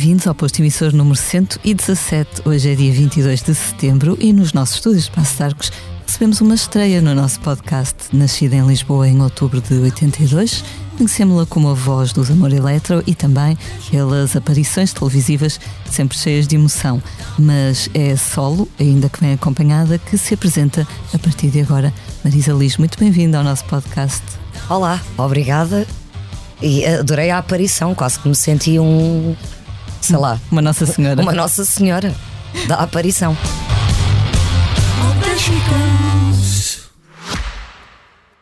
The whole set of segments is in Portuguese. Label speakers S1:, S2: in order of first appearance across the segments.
S1: Bem-vindos ao posto emissor número 117. Hoje é dia 22 de setembro e nos nossos estúdios de Passo de Arcos recebemos uma estreia no nosso podcast. Nascida em Lisboa em outubro de 82, conhecemos-la como a voz dos Amor Eletro e também pelas aparições televisivas sempre cheias de emoção. Mas é solo, ainda que bem acompanhada, que se apresenta a partir de agora. Marisa Liz, muito bem-vinda ao nosso podcast.
S2: Olá, obrigada. E adorei a aparição, quase que me senti um. Sei lá.
S1: Uma Nossa Senhora.
S2: Uma Nossa Senhora da aparição.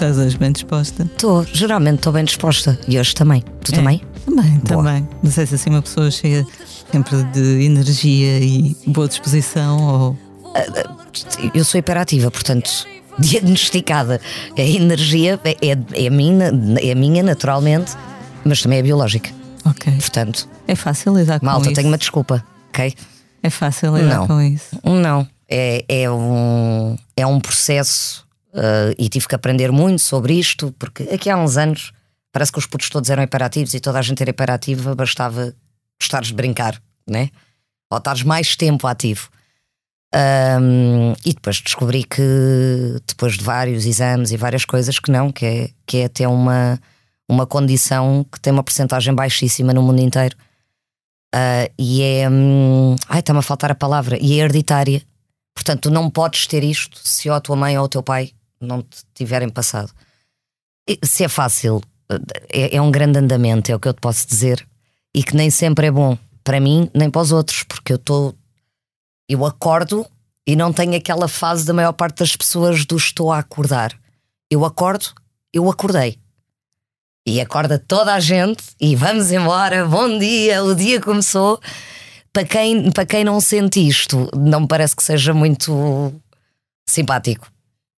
S1: estás hoje? Bem disposta?
S2: Estou, geralmente estou bem disposta. E hoje também. Tu
S1: É.
S2: também?
S1: Também,
S2: Boa.
S1: também. Não sei se assim uma pessoa cheia sempre de energia e boa disposição ou.
S2: Eu sou hiperativa, portanto, diagnosticada. A energia é, é, a minha, é minha, naturalmente, mas também é biológica.
S1: Ok.
S2: Portanto,
S1: É fácil lidar com
S2: malta,
S1: isso.
S2: tenho uma desculpa, ok?
S1: É fácil lidar
S2: Não.
S1: com isso.
S2: Não, é, é, um, é um processo uh, e tive que aprender muito sobre isto, porque aqui há uns anos parece que os putos todos eram hiperativos e toda a gente era hiperativa, bastava gostares de brincar, né? Ou estares mais tempo ativo. Um, e depois descobri que, depois de vários exames e várias coisas, que não, que é, que é até uma, uma condição que tem uma porcentagem baixíssima no mundo inteiro. Uh, e é. hum, ai, está-me a faltar a palavra. E é hereditária. Portanto, tu não podes ter isto se ou a tua mãe ou o teu pai não te tiverem passado. Se é fácil, é, é um grande andamento, é o que eu te posso dizer. E que nem sempre é bom. Para mim, nem para os outros, porque eu estou. Eu acordo e não tenho aquela fase da maior parte das pessoas do estou a acordar. Eu acordo, eu acordei. E acorda toda a gente e vamos embora, bom dia, o dia começou. Para quem, para quem não sente isto, não me parece que seja muito simpático.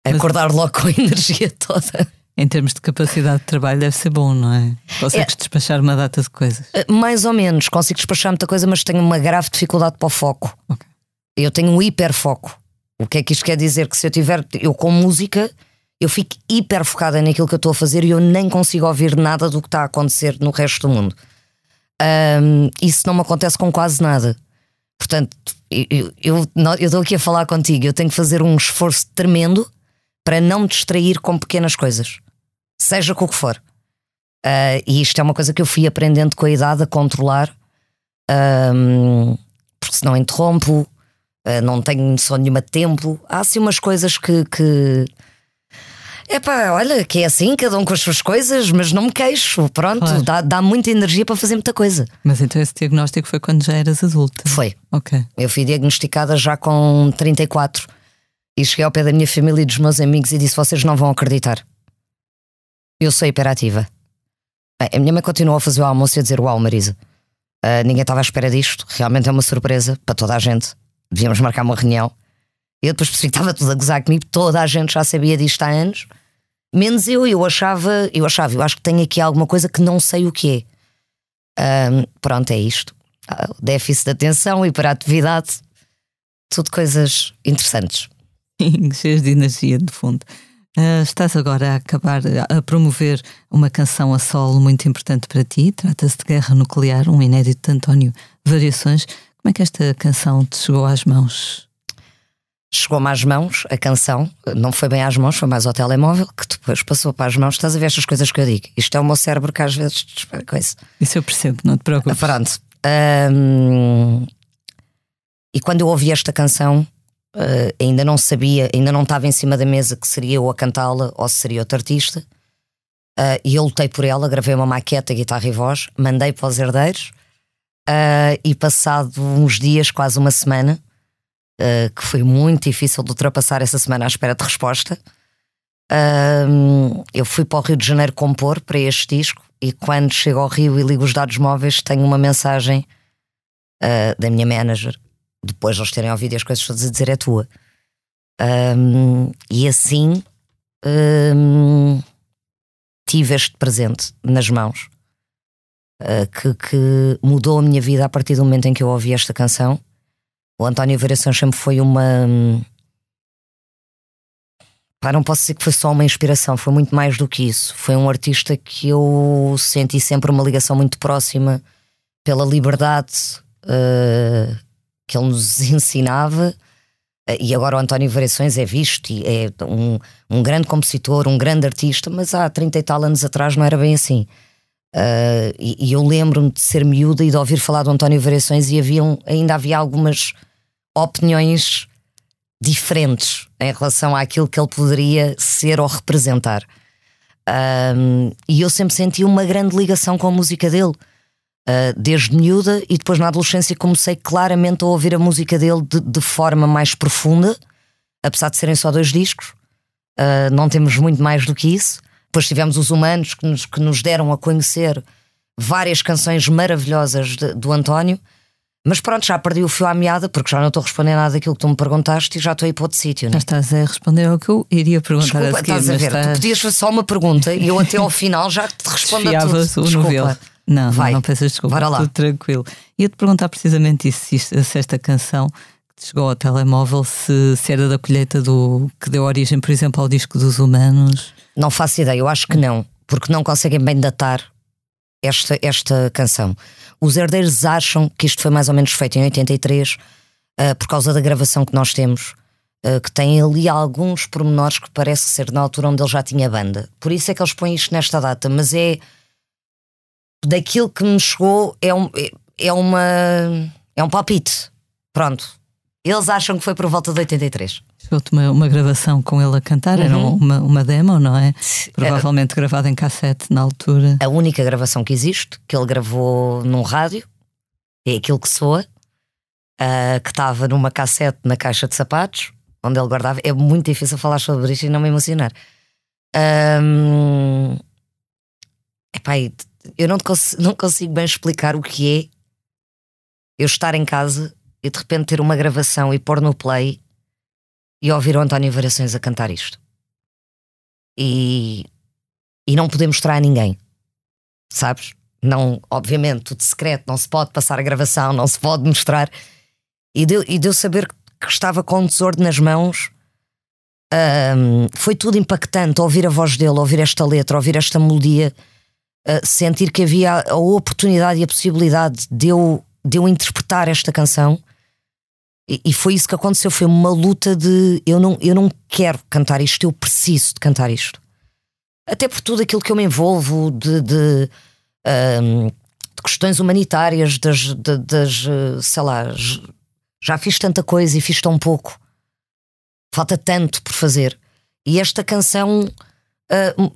S2: Acordar logo com a energia toda.
S1: Em termos de capacidade de trabalho, deve ser bom, não é? Consegues despachar uma data de coisas.
S2: Uh, Mais ou menos, consigo despachar muita coisa, mas tenho uma grave dificuldade para o foco.
S1: Ok.
S2: Eu tenho um hiperfoco. O que é que isto quer dizer? Que se eu tiver, eu com música, eu fico hiper focada naquilo que eu estou a fazer e eu nem consigo ouvir nada do que está a acontecer no resto do mundo. Ahm, isso não me acontece com quase nada. Portanto, eu estou aqui a falar contigo, eu tenho que fazer um esforço tremendo para não me distrair com pequenas coisas, seja com o que for. Ah, e isto é uma coisa que eu fui aprendendo com a idade a controlar, ahm, porque senão interrompo, ah, não tenho noção nenhuma de tempo. Há assim umas coisas que. que... Epá, olha, que é assim, cada um com as suas coisas, mas não me queixo. Pronto,
S1: Claro.
S2: dá, dá muita energia para fazer muita coisa.
S1: Mas então esse diagnóstico foi quando já eras adulta.
S2: Foi.
S1: Ok.
S2: Eu fui diagnosticada já com 34 e cheguei ao pé da minha família e dos meus amigos e disse: Vocês não vão acreditar. Eu sou hiperativa. Bem, a minha mãe continuou a fazer o almoço e a dizer: Uau, Marisa, ah, ninguém estava à espera disto. Realmente é uma surpresa para toda a gente. Devíamos marcar uma reunião. Eu depois percebi que estava tudo a gozar comigo, toda a gente já sabia disto há anos, menos eu. Eu achava, eu achava, eu acho que tenho aqui alguma coisa que não sei o que é. Ah, pronto, é isto. Ah, déficit de atenção, hiperatividade, tudo coisas interessantes.
S1: Cheias de energia, de fundo. Ah, estás agora a acabar a promover uma canção a solo muito importante para ti. Trata-se de Guerra Nuclear, um inédito de António Variações. Como é que esta canção te chegou às mãos?
S2: Chegou-me às mãos a canção, não foi bem às mãos, foi mais ao telemóvel, que depois passou para as mãos. Estás a ver estas coisas que eu digo? Isto é o meu cérebro que às vezes. Coisa.
S1: Isso eu percebo, não te preocupes.
S2: Pronto. Hum, quando eu ouvi esta canção, eh, ainda não sabia, ainda não estava em cima da mesa que seria eu a cantá-la ou se seria outro artista. Eh, e eu lutei por ela, gravei uma maqueta, guitarra e voz, mandei para os herdeiros. eh, e passado uns dias, quase uma semana, que foi muito difícil de ultrapassar essa semana à espera de resposta, Ahm, eu fui para o Rio de Janeiro compor para este disco e quando chego ao Rio e ligo os dados móveis tenho uma mensagem da minha manager depois de eles terem ouvido as coisas todas a dizer é tua Ahm, e assim ahm, tive este presente nas mãos ah, que, que mudou a minha vida a partir do momento em que eu ouvi esta canção o António Variação sempre foi uma hum, Pá, não posso dizer que foi só uma inspiração, foi muito mais do que isso. Foi um artista que eu senti sempre uma ligação muito próxima pela liberdade eh, que ele nos ensinava. Eh, E agora o António Variações é visto e é um, um grande compositor, um grande artista, mas há 30 e tal anos atrás não era bem assim. Eh, e, e eu lembro-me de ser miúda e de ouvir falar do António Variações e haviam, ainda havia algumas opiniões diferentes em relação àquilo que ele poderia ser ou representar. E eu sempre senti uma grande ligação com a música dele, uh, desde miúda, e depois na adolescência comecei claramente a ouvir a música dele de, de forma mais profunda, apesar de serem só dois discos. Uh, não temos muito mais do que isso. Depois tivemos os humanos que nos, que nos deram a conhecer várias canções maravilhosas de- do António. Mas pronto, já perdi o fio à meada porque já não estou a responder nada daquilo que tu me perguntaste e já estou a ir para outro sítio.
S1: Já
S2: Né?
S1: estás a responder ao que eu iria perguntar
S2: Desculpa,
S1: a seguir,
S2: estás a ver? Tu
S1: estás-
S2: podias fazer só uma pergunta e eu até ao final já te respondo a tudo. Desculpa.
S1: Não,
S2: Vai.
S1: não peças desculpa,
S2: Bora lá.
S1: tudo tranquilo. Ia-te perguntar precisamente isso, se, esta canção que te chegou ao telemóvel, se, se era da colheita do que deu origem, por exemplo, ao disco dos humanos.
S2: Não faço ideia, eu acho que não, porque não conseguem bem datar esta, esta canção. Os herdeiros acham que isto foi mais ou menos feito em 83 ah, por causa da gravação que nós temos, ah, que tem ali alguns pormenores que parece ser na altura onde ele já tinha banda. Por isso é que eles põem isto nesta data, mas é daquilo que me chegou, é, um, é, é uma é um palpite. Pronto. Eles acham que foi por volta de 83.
S1: Chegou-te uma, uma gravação com ele a cantar, era
S2: Uhum.
S1: uma, uma demo, não é? Provavelmente gravada em cassete na altura.
S2: A única gravação que existe, que ele gravou num rádio, é aquilo que soa, ah, que estava numa cassete na caixa de sapatos, onde ele guardava. É muito difícil falar sobre isto e não me emocionar. Ahm, epá, e eu não, cons- não consigo bem explicar o que é eu estar em casa e de repente ter uma gravação e pôr no play e ouvir o António Variações a cantar isto. E, e não poder mostrar a ninguém sabes? Não, obviamente, tudo secreto, não se pode passar a gravação, não se pode mostrar. E deu, e deu saber que estava com um tesouro nas mãos. ahm, foi tudo impactante ouvir a voz dele, ouvir esta letra, ouvir esta melodia, sentir que havia a oportunidade e a possibilidade de eu, de eu interpretar esta canção. E, e foi isso que aconteceu. Foi uma luta de eu não, eu não quero cantar isto, eu preciso de cantar isto até por tudo aquilo que eu me envolvo de, de, ahm, de questões humanitárias, das, de- das, eh, sei lá, já fiz tanta coisa e fiz tão pouco. Falta tanto por fazer. E esta canção. m-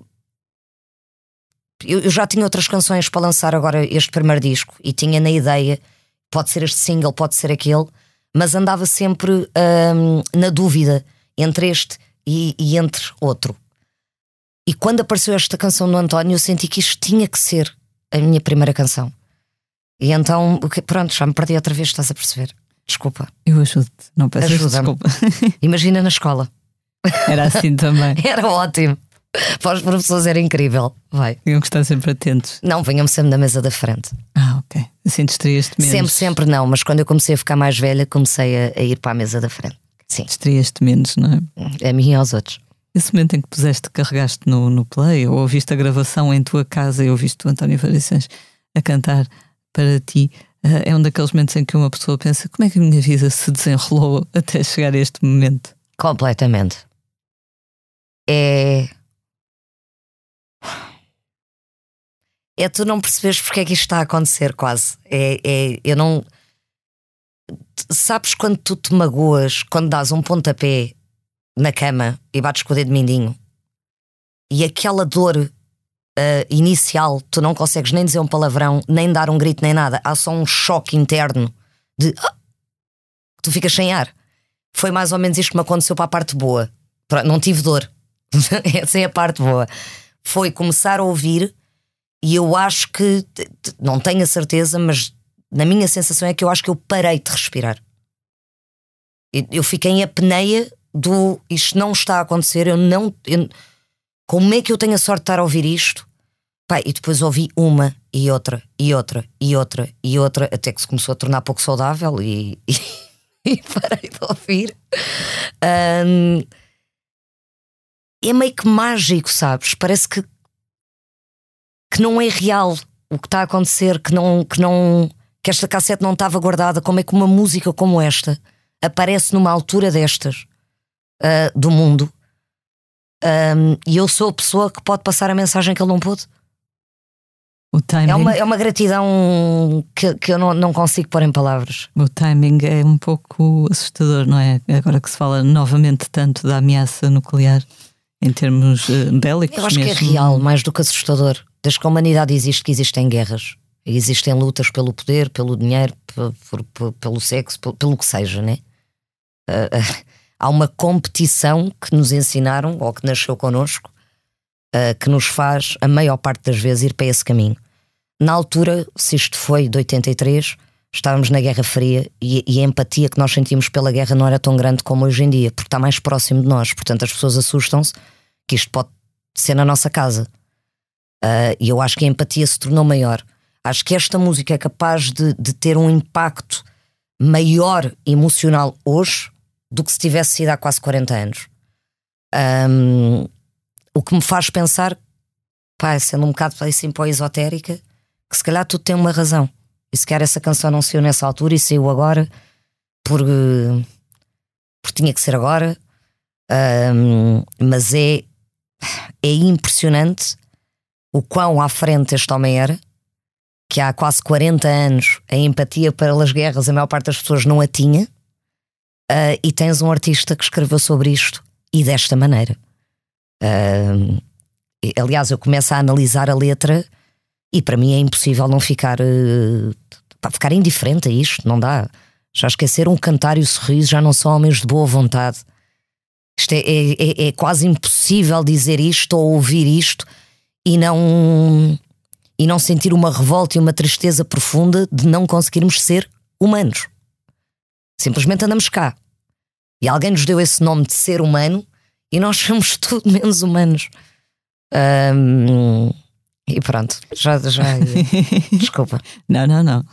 S2: eu, eu já tinha outras canções para lançar agora este primeiro disco e tinha na ideia, pode ser este single, pode ser aquele, mas andava sempre ahm, na dúvida entre este e- e entre outro. E quando apareceu esta canção do António, eu senti que isto tinha que ser a minha primeira canção. E então, pronto, já me perdi outra vez, estás a perceber? Desculpa.
S1: Eu ajudo-te, não
S2: Ajuda-me.
S1: desculpa.
S2: Imagina na escola.
S1: Era assim também.
S2: Era ótimo. Para os professores era incrível. Vai.
S1: Tinham que estar sempre atentos.
S2: Não, venham-me sempre na mesa da frente.
S1: Ah, ok. Assim distraías-te menos.
S2: Sempre, sempre não, mas quando eu comecei a ficar mais velha, comecei a, a ir para a mesa da frente. Sim,
S1: Distraías-te menos, não é?
S2: a mim e aos outros.
S1: Esse momento em que puseste, carregaste no, no play, ou ouviste a gravação em tua casa e ouviste o António Variações a cantar para ti, eh, é um daqueles momentos em que uma pessoa pensa como é que a minha vida se desenrolou até chegar a este momento.
S2: Completamente. É. É tu não percebes porque é que isto está a acontecer, quase. É, é, eu não. sabes quando tu te magoas, quando dás um pontapé na cama e bates com o dedo mindinho e aquela dor ah, inicial, tu não consegues nem dizer um palavrão, nem dar um grito, nem nada. Há só um choque interno de "Ah!" tu ficas sem ar. Foi mais ou menos isto que me aconteceu para a parte boa. Não tive dor. Essa é a parte boa. Foi começar a ouvir e eu acho que, não tenho a certeza, mas na minha sensação é que eu acho que eu parei de respirar. Eu, fiquei em apneia do isto não está a acontecer, eu não. eu- como é que eu tenho a sorte de estar a ouvir isto? Pá, e depois ouvi uma e outra e outra e outra e outra, até que se começou a tornar pouco saudável e, e, e parei de ouvir. Ahm, é meio que mágico, sabes? Parece que, que não é real o que está a acontecer, que não, que não que esta cassete não estava guardada. Como é que uma música como esta aparece numa altura destas ah, do mundo? Ahm, e eu sou a pessoa que pode passar a mensagem que ele não pôde.
S1: O timing,
S2: É uma, é uma gratidão que, que eu não, não consigo pôr em palavras.
S1: o timing é um pouco assustador, não é? Agora que se fala novamente tanto da ameaça nuclear em termos eh, bélicos.
S2: Eu acho que é
S1: mesmo.
S2: real, mais do que assustador. Desde que a humanidade existe, que existem guerras. Existem lutas pelo poder, pelo dinheiro, por- por- pelo sexo, pe- pelo que seja, né? Ah, ah, há uma competição que nos ensinaram, ou que nasceu connosco, ah, que nos faz, a maior parte das vezes, ir para esse caminho. Na altura, se isto foi de 83, estávamos na Guerra Fria e, e a empatia que nós sentimos pela guerra não era tão grande como hoje em dia, porque está mais próximo de nós. Portanto, as pessoas assustam-se que isto pode ser na nossa casa. Ah, e eu acho que a empatia se tornou maior. Acho que esta música é capaz de, de ter um impacto maior emocional hoje do que se tivesse sido há quase 40 anos. Ahm, o que me faz pensar, pá, sendo um bocado assim a esotérica, que se calhar tudo tem uma razão. E se calhar essa canção não saiu nessa altura e saiu agora por, eh, porque tinha que ser agora. Ahm, mas é, é impressionante o quão à frente este homem era, que há quase 40 anos a empatia pelas guerras a maior parte das pessoas não a tinha, ah, e tens um artista que escreveu sobre isto e desta maneira. E, aliás, eu começo a analisar a letra e para mim é impossível não ficar, pá, ficar indiferente a isto, não dá. Já esquecer um cantar e o sorriso já não são homens de boa vontade. Isto é, é, é- é quase impossível dizer isto ou ouvir isto e não e não sentir uma revolta e uma tristeza profunda de não conseguirmos ser humanos. Simplesmente andamos cá. E alguém nos deu esse nome de ser humano e nós somos tudo menos humanos. Ahm, e pronto, já, já desculpa.
S1: Não, não, não.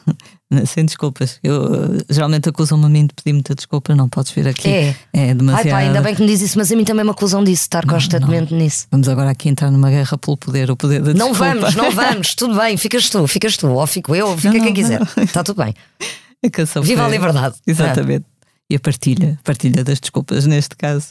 S1: Sem desculpas. Eu eh, geralmente acusam-me a mim de pedir muita desculpa. Não podes vir aqui.
S2: É.
S1: É
S2: Ai
S1: demasiado.
S2: pá, ainda bem que me diz isso, mas a mim também me acusam disso, estar constantemente nisso.
S1: Vamos agora aqui entrar numa guerra pelo poder, o poder da
S2: Não
S1: desculpa.
S2: vamos, não vamos, tudo bem, ficas tu, ficas tu, ou fico eu, ou fica
S1: Não,
S2: quem
S1: não,
S2: quiser.
S1: não.
S2: Está tudo bem.
S1: A canção
S2: Viva a liberdade.
S1: Exatamente. E a partilha, partilha das desculpas neste caso.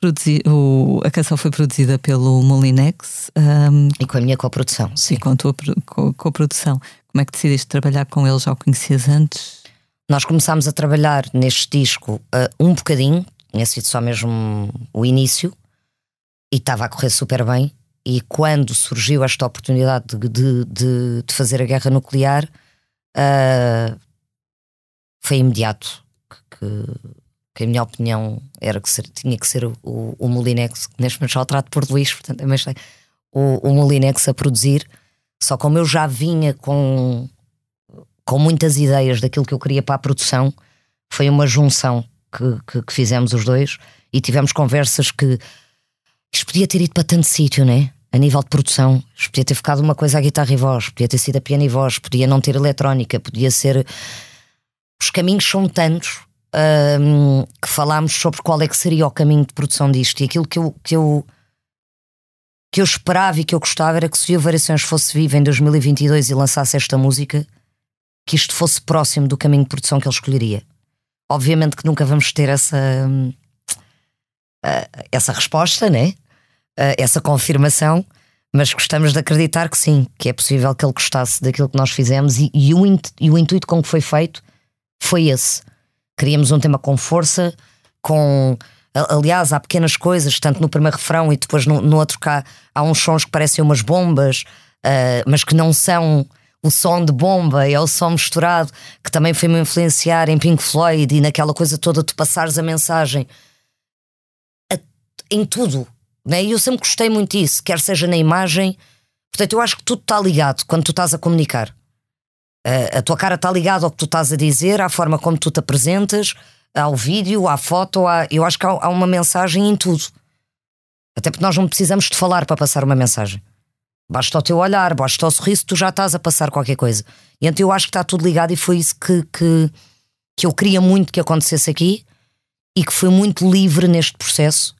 S1: Produzi- o- a canção foi produzida pelo Molinex ahm,
S2: E com a minha coprodução,
S1: e
S2: sim.
S1: com a tua co- co-produção. Como é que decidiste trabalhar com eles? Já o conhecias antes?
S2: Nós começámos a trabalhar neste disco ah, um bocadinho, tinha sido só mesmo o início, e estava a correr super bem. E quando surgiu esta oportunidade de, de, de- de fazer a guerra nuclear, ah, foi imediato. Que, que- a minha opinião era que ser- tinha que ser o, o, o Molinex, que neste momento já o trato por Luís, portanto, é mais o, o Molinex a produzir. Só como eu já vinha com com muitas ideias daquilo que eu queria para a produção, foi uma junção que, que, que fizemos os dois e tivemos conversas que isto podia ter ido para tanto sítio, né? A nível de produção, isto podia ter ficado uma coisa à guitarra e voz, podia ter sido a piano e voz, podia não ter eletrónica, podia ser. Os caminhos são tantos hum, que falámos sobre qual é que seria o caminho de produção disto e aquilo que eu, que eu que eu esperava e que eu gostava era que se o Variações fosse vivo em 2022 e lançasse esta música, que isto fosse próximo do caminho de produção que ele escolheria. Obviamente que nunca vamos ter essa hum, ah, essa resposta, né? Ah, essa confirmação, mas gostamos de acreditar que sim, que é possível que ele gostasse daquilo que nós fizemos e, e o, e o intuito com que foi feito foi esse. Queríamos um tema com força, com. Aliás, há pequenas coisas, tanto no primeiro refrão e depois no, no outro cá, há uns sons que parecem umas bombas, ah, mas que não são o som de bomba, é o som misturado, que também foi-me influenciar em Pink Floyd e naquela coisa toda, tu passares a mensagem a- em tudo. Né? E eu sempre gostei muito disso, quer seja na imagem. Portanto, eu acho que tudo está ligado quando tu estás a comunicar. A, a tua cara está ligada ao que tu estás a dizer, à forma como tu te apresentas, ao vídeo, à foto. À... Eu acho que há, há uma mensagem em tudo. Até porque nós não precisamos de falar para passar uma mensagem. Basta o teu olhar, basta o sorriso, tu já estás a passar qualquer coisa. E então eu acho que está tudo ligado e foi isso que, que, que eu queria muito que acontecesse aqui e que foi muito livre neste processo,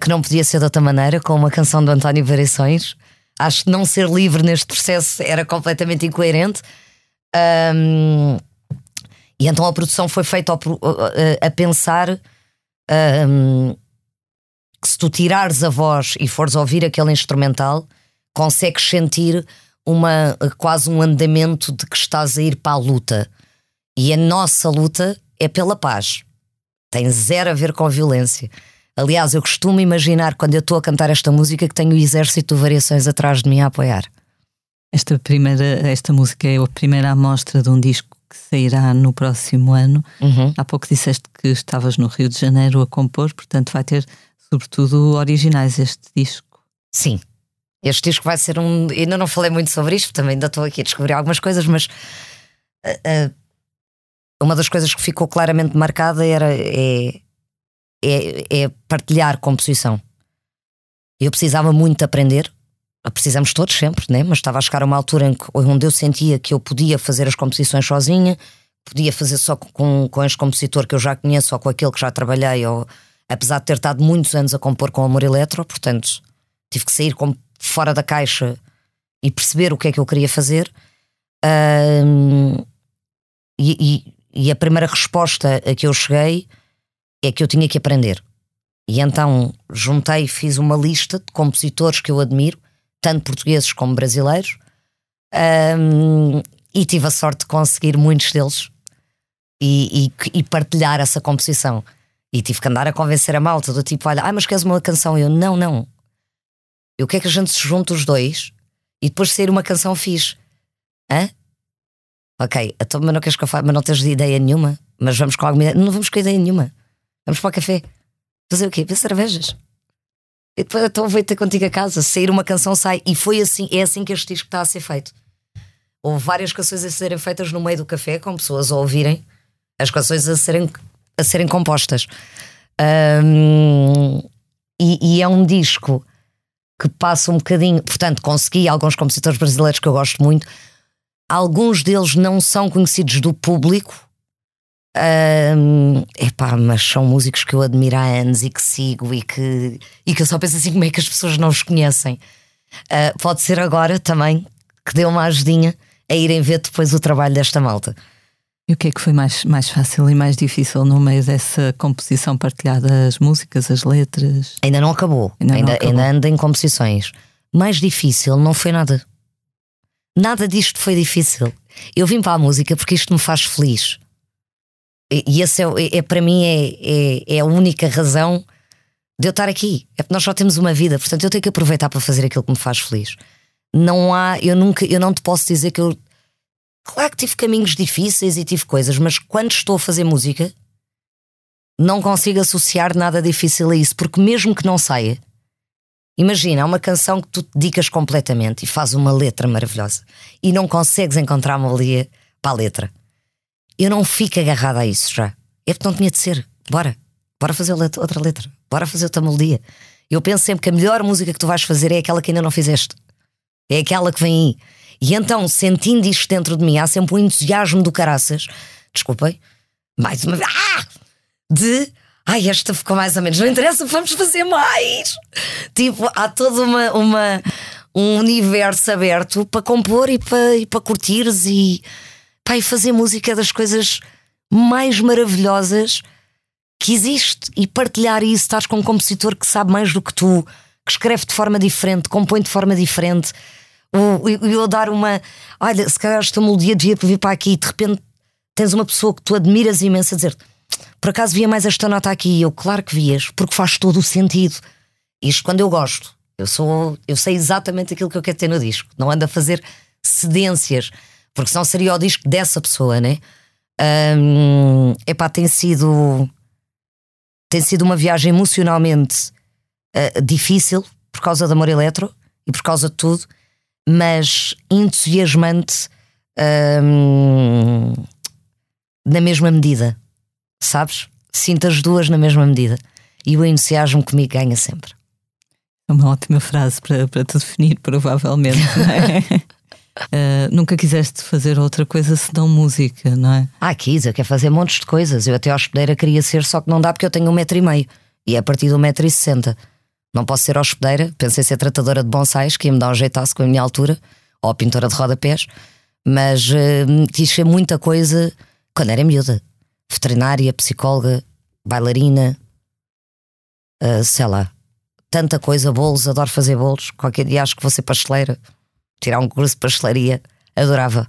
S2: que não podia ser de outra maneira, com uma canção do António Variações. Acho que não ser livre neste processo era completamente incoerente. Ahm, e então a produção foi feita a, pensar ahm, que se tu tirares a voz e fores ouvir aquele instrumental, consegues sentir uma, quase um andamento de que estás a ir para a luta. E a nossa luta é pela paz. Tem zero a ver com a violência. Aliás, eu costumo imaginar quando eu estou a cantar esta música que tenho o exército de variações atrás de mim a apoiar.
S1: Esta, primeira, esta música é a primeira amostra de um disco que sairá no próximo ano.
S2: Uhum.
S1: Há pouco disseste que estavas no Rio de Janeiro a compor, portanto vai ter sobretudo originais este disco.
S2: Sim. Este disco vai ser um. Ainda não falei muito sobre isto, também ainda estou aqui a descobrir algumas coisas, mas ah, uma das coisas que ficou claramente marcada era é, é, é partilhar composição. Eu precisava muito de aprender, precisamos todos sempre, né? mas estava a chegar a uma altura em que, onde eu sentia que eu podia fazer as composições sozinha, podia fazer só com, com este compositor que eu já conheço ou com aquele que já trabalhei, ou, apesar de ter estado muitos anos a compor com Amor Eletro, portanto tive que sair com, fora da caixa e perceber o que é que eu queria fazer. Ahm, e, e- e a primeira resposta a que eu cheguei é que eu tinha que aprender. E então juntei, fiz uma lista de compositores que eu admiro, tanto portugueses como brasileiros, ahm, e tive a sorte de conseguir muitos deles e, e- e partilhar essa composição. E tive que andar a convencer a malta do tipo: olha, ah, mas queres uma canção? Eu, não, não. Eu quero que a gente se junte os dois e depois sair uma canção fixe. Hã? Ok, então, mas não queres que eu faça? Mas não tens ideia nenhuma? Mas vamos com alguma ideia? Não vamos com ideia nenhuma. Vamos para o café. Fazer o quê? Ver cervejas. Então vou ter contigo a casa. Sair uma canção sai. E foi assim, é assim que este disco está a ser feito. Houve várias canções a serem feitas no meio do café, com pessoas a ouvirem as canções a serem, a serem compostas. Ahm, e, e é um disco que passa um bocadinho. Portanto, consegui alguns compositores brasileiros que eu gosto muito. Alguns deles não são conhecidos do público. Ahm, epá, mas são músicos que eu admiro há anos e que sigo e que, e que eu só penso assim como é que as pessoas não os conhecem. Ah, pode ser agora também que dê uma ajudinha a irem ver depois o trabalho desta malta.
S1: E o que é que foi mais, mais fácil e mais difícil no meio dessa composição partilhada? As músicas, as letras?
S2: Ainda não acabou.
S1: Ainda
S2: Ainda,
S1: não acabou.
S2: ainda anda em composições. Mais difícil não foi nada. Nada disto foi difícil. Eu vim para a música porque isto me faz feliz. E, esse é, é- é para mim é, é, é a única razão de eu estar aqui. É porque nós só temos uma vida, portanto eu tenho que aproveitar para fazer aquilo que me faz feliz. Não há, eu nunca, eu não te posso dizer que eu. Claro que tive caminhos difíceis e tive coisas, mas quando estou a fazer música, não consigo associar nada difícil a isso, porque mesmo que não saia, imagina, há uma canção que tu te dedicas completamente e faz uma letra maravilhosa e não consegues encontrar uma melodia para a letra. Eu não fico agarrada a isso já. É porque não tinha de ser. Bora, bora fazer outra letra, bora fazer outra melodia. Eu penso sempre que a melhor música que tu vais fazer é aquela que ainda não fizeste. É aquela que vem aí. E então, sentindo isto dentro de mim, há sempre um entusiasmo do caraças. Desculpem, mais uma vez. Ah! De. Ai, esta ficou mais ou menos. Não interessa, vamos fazer mais. Tipo, há todo uma, uma, um universo aberto para compor e para, e para curtires e, e fazer música das coisas mais maravilhosas que existe e partilhar isso. Estás com um compositor que sabe mais do que tu, que escreve de forma diferente, compõe de forma diferente. E eu dar uma. Olha, se calhar esta melodia devia vir para aqui e de repente tens uma pessoa que tu admiras imenso a dizer por acaso via mais esta nota aqui? E eu, claro que vias, porque faz todo o sentido. Isto quando eu gosto. Eu sou, eu sei exatamente aquilo que eu quero ter no disco. Não ando a fazer cedências, porque senão seria o disco dessa pessoa, né? Um, epá, tem sido tem sido uma viagem emocionalmente uh, difícil por causa do amor eletro e por causa de tudo, mas entusiasmante um, na mesma medida, sabes? Sinto as duas na mesma medida e o entusiasmo comigo ganha sempre.
S1: É uma ótima frase para, para te definir, provavelmente, não é? Uh, nunca quiseste fazer outra coisa senão música, não é?
S2: Ah, quis, eu quero fazer montes de coisas. Eu até hospedeira queria ser, só que não dá porque eu tenho um metro e meio e é a partir de um metro e sessenta. Não posso ser hospedeira, pensei ser tratadora de bonsais, que ia me dar um jeitaço com a minha altura, ou pintora de rodapés, mas uh, quis ser muita coisa quando era miúda. Veterinária, psicóloga, bailarina, uh, sei lá, tanta coisa, bolos, adoro fazer bolos. Qualquer dia acho que vou ser pasteleira tirar um curso de pastelaria, adorava.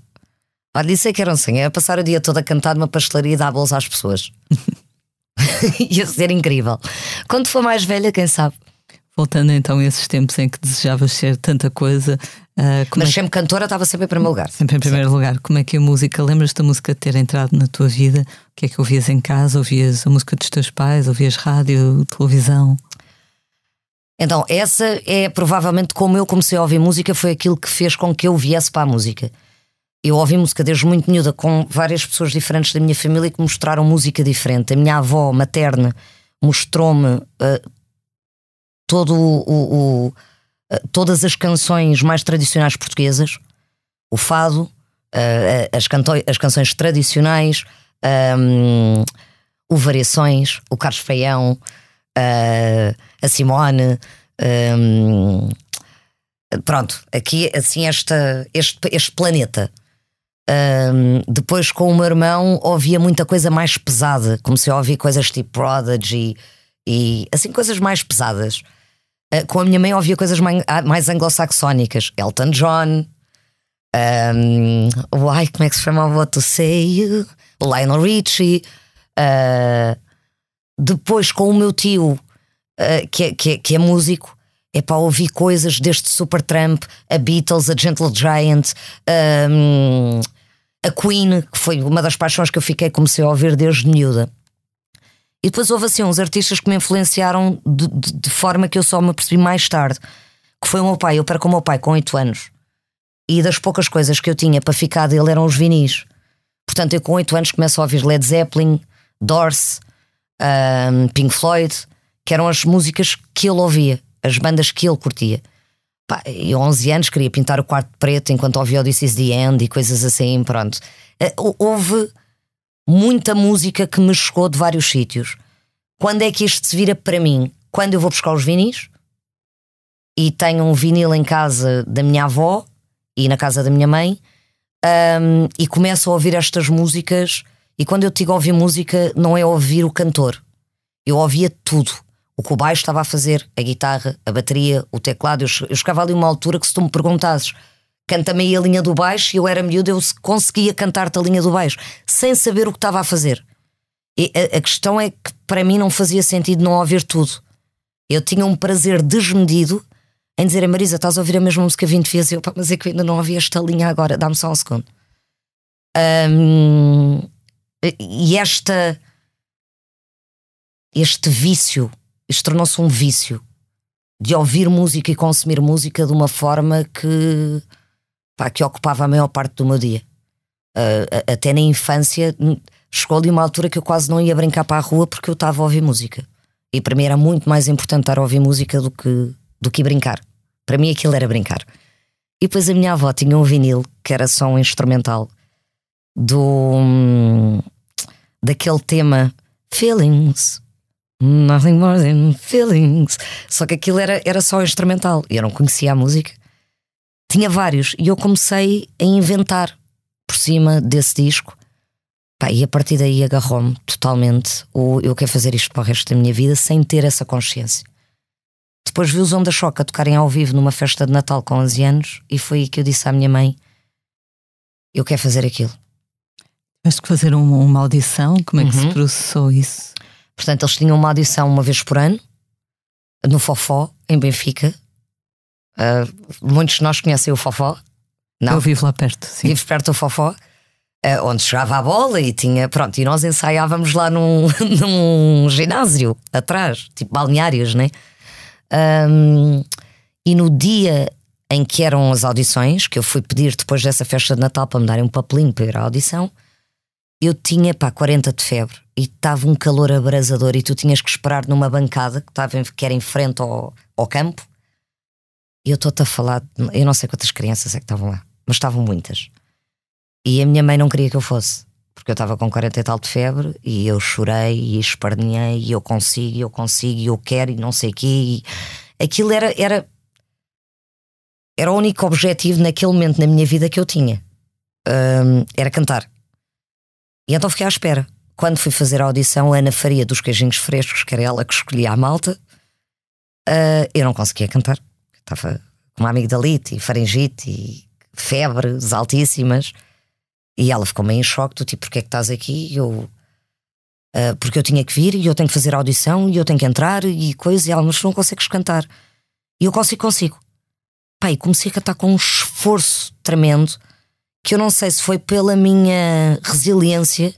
S2: Olha, disse é que era um sonho, era passar o dia todo a cantar numa pastelaria e dar bolos às pessoas. Ia ser incrível. Quando for mais velha, quem sabe?
S1: Voltando então a esses tempos em que desejavas ser tanta coisa. Uh,
S2: Mas é sempre cantora, estava sempre em primeiro lugar.
S1: Sempre em primeiro sempre. lugar. Como é que a música, lembras da música ter entrado na tua vida? O que é que ouvias em casa? Ouvias a música dos teus pais? Ouvias rádio, televisão?
S2: Então, essa é provavelmente como eu comecei a ouvir música, foi aquilo que fez com que eu viesse para a música. Eu ouvi música desde muito miúda com várias pessoas diferentes da minha família que mostraram música diferente. A minha avó materna mostrou-me uh, todo o, o, uh, todas as canções mais tradicionais portuguesas, o fado, uh, as, as, canções tradicionais, um, o Variações, o Carlos Feião a Simone. Um, pronto, aqui assim esta, este, este planeta. Um, depois com o meu irmão ouvia muita coisa mais pesada, comecei a ouvir coisas tipo Prodigy e assim coisas mais pesadas. Uh, com a minha mãe ouvia coisas mais, mais anglo-saxónicas, Elton John, um, uai, como é que se chamava o Say You? Lionel Richie. Uh, depois com o meu tio uh, que, é, que, é, que é músico, é para ouvir coisas deste Supertramp, a Beatles, a Gentle Giant, um, a Queen, que foi uma das paixões que eu fiquei, comecei a ouvir desde miúda. E depois houve assim uns artistas que me influenciaram de, de, de, forma que eu só me percebi mais tarde. Que foi o meu pai, eu perco o meu pai com 8 anos. E das poucas coisas que eu tinha para ficar dele eram os vinis. Portanto, eu com 8 anos começo a ouvir Led Zeppelin, Doors, um, Pink Floyd, que eram as músicas que ele ouvia, as bandas que ele curtia. Pá, eu, 11 anos, queria pintar o quarto preto enquanto ouvia This The End e coisas assim, pronto. Eh, houve muita música que me chegou de vários sítios. Quando é que isto se vira para mim? Quando eu vou buscar os vinis e tenho um vinil em casa da minha avó e na casa da minha mãe um, e começo a ouvir estas músicas. E quando eu digo ouvir música, não é ouvir o cantor, eu ouvia tudo o que o baixo estava a fazer, a guitarra, a bateria, o teclado. Eu, eu chegava ali uma altura que se tu me perguntasses canta-me aí a linha do baixo e eu era miúdo, eu conseguia cantar-te a linha do baixo, sem saber o que estava a fazer. E a, a, questão é que para mim não fazia sentido não ouvir tudo. Eu tinha um prazer desmedido em dizer a Marisa: estás a ouvir a mesma música 20 vezes? E eu, mas é que eu ainda não ouvi esta linha agora, dá-me só um segundo. Um, e esta. Este vício isto tornou-se um vício de ouvir música e consumir música de uma forma que, pá, que ocupava a maior parte do meu dia. Uh, até na infância, chegou ali uma altura que eu quase não ia brincar para a rua porque eu estava a ouvir música. E para mim era muito mais importante estar a ouvir música do que, do que brincar. Para mim aquilo era brincar. E depois a minha avó tinha um vinil que era só um instrumental do hum, daquele tema Feelings Nothing more than feelings. Só que aquilo era, era só instrumental. Eu não conhecia a música. Tinha vários. E eu comecei a inventar por cima desse disco. Pá, e a partir daí agarrou-me totalmente. O, eu quero fazer isto para o resto da minha vida sem ter essa consciência. Depois vi os Onda Choque a tocarem ao vivo numa festa de Natal com 11 anos. E foi aí que eu disse à minha mãe: Eu quero fazer aquilo.
S1: Tiveste que fazer uma, uma audição, como é que se
S2: Uhum.
S1: processou isso?
S2: Portanto, eles tinham uma audição uma vez por ano, no Fofó, em Benfica. Ah, muitos de nós conhecem o Fofó. Não?
S1: Eu vivo lá perto, sim.
S2: Vives perto do Fofó, eh, onde jogava a bola e tinha. Pronto, e nós ensaiávamos lá num, num ginásio atrás, tipo balneários, né? Ahm, e no dia em que eram as audições, que eu fui pedir depois dessa festa de Natal para me darem um papelinho para ir à audição, eu tinha pá 40 de febre e estava um calor abrasador e tu tinhas que esperar numa bancada que, estava que era em frente ao, ao campo. E eu estou-te a falar, eu não sei quantas crianças é que estavam lá, mas estavam muitas. E a minha mãe não queria que eu fosse, porque eu estava com 40 e tal de febre e eu chorei e esperneei e eu consigo, eu consigo, e eu quero e não sei o quê. E aquilo era, era, era o único objetivo naquele momento na minha vida que eu tinha. Hum, era cantar. E então fiquei à espera. Quando fui fazer a audição, Ana Faria dos Queijinhos Frescos, que era ela que escolhia a malta, ah, eu não conseguia cantar. Estava com uma amigdalite e faringite e febres altíssimas. E ela ficou meio em choque, do tipo, porque é que estás aqui? E Eu, ah, porque eu tinha que vir e eu tenho que fazer a audição e eu tenho que entrar e coisa. E ela, mas tu não consegues cantar. E eu consigo, consigo. E comecei a cantar com um esforço tremendo que eu não sei se foi pela minha resiliência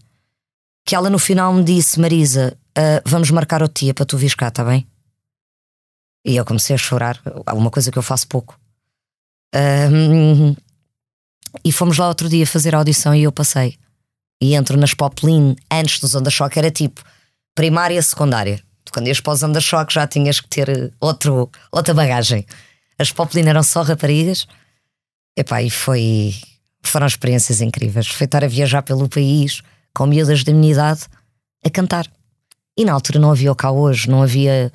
S2: que ela no final me disse: Marisa, ah, vamos marcar outro dia para tu vires cá, está bem? E eu comecei a chorar, alguma coisa que eu faço pouco. E fomos lá outro dia fazer a audição e eu passei. E entro nas Poplin antes dos Onda Choque, era tipo primária, secundária. Quando ias para os Onda Choque já tinhas que ter eh, outro, outra bagagem. As Poplin eram só raparigas. Epá, e foi, foram experiências incríveis. Foi estar a viajar pelo país com miúdas da minha idade a cantar. E na altura não havia o cá hoje, não havia.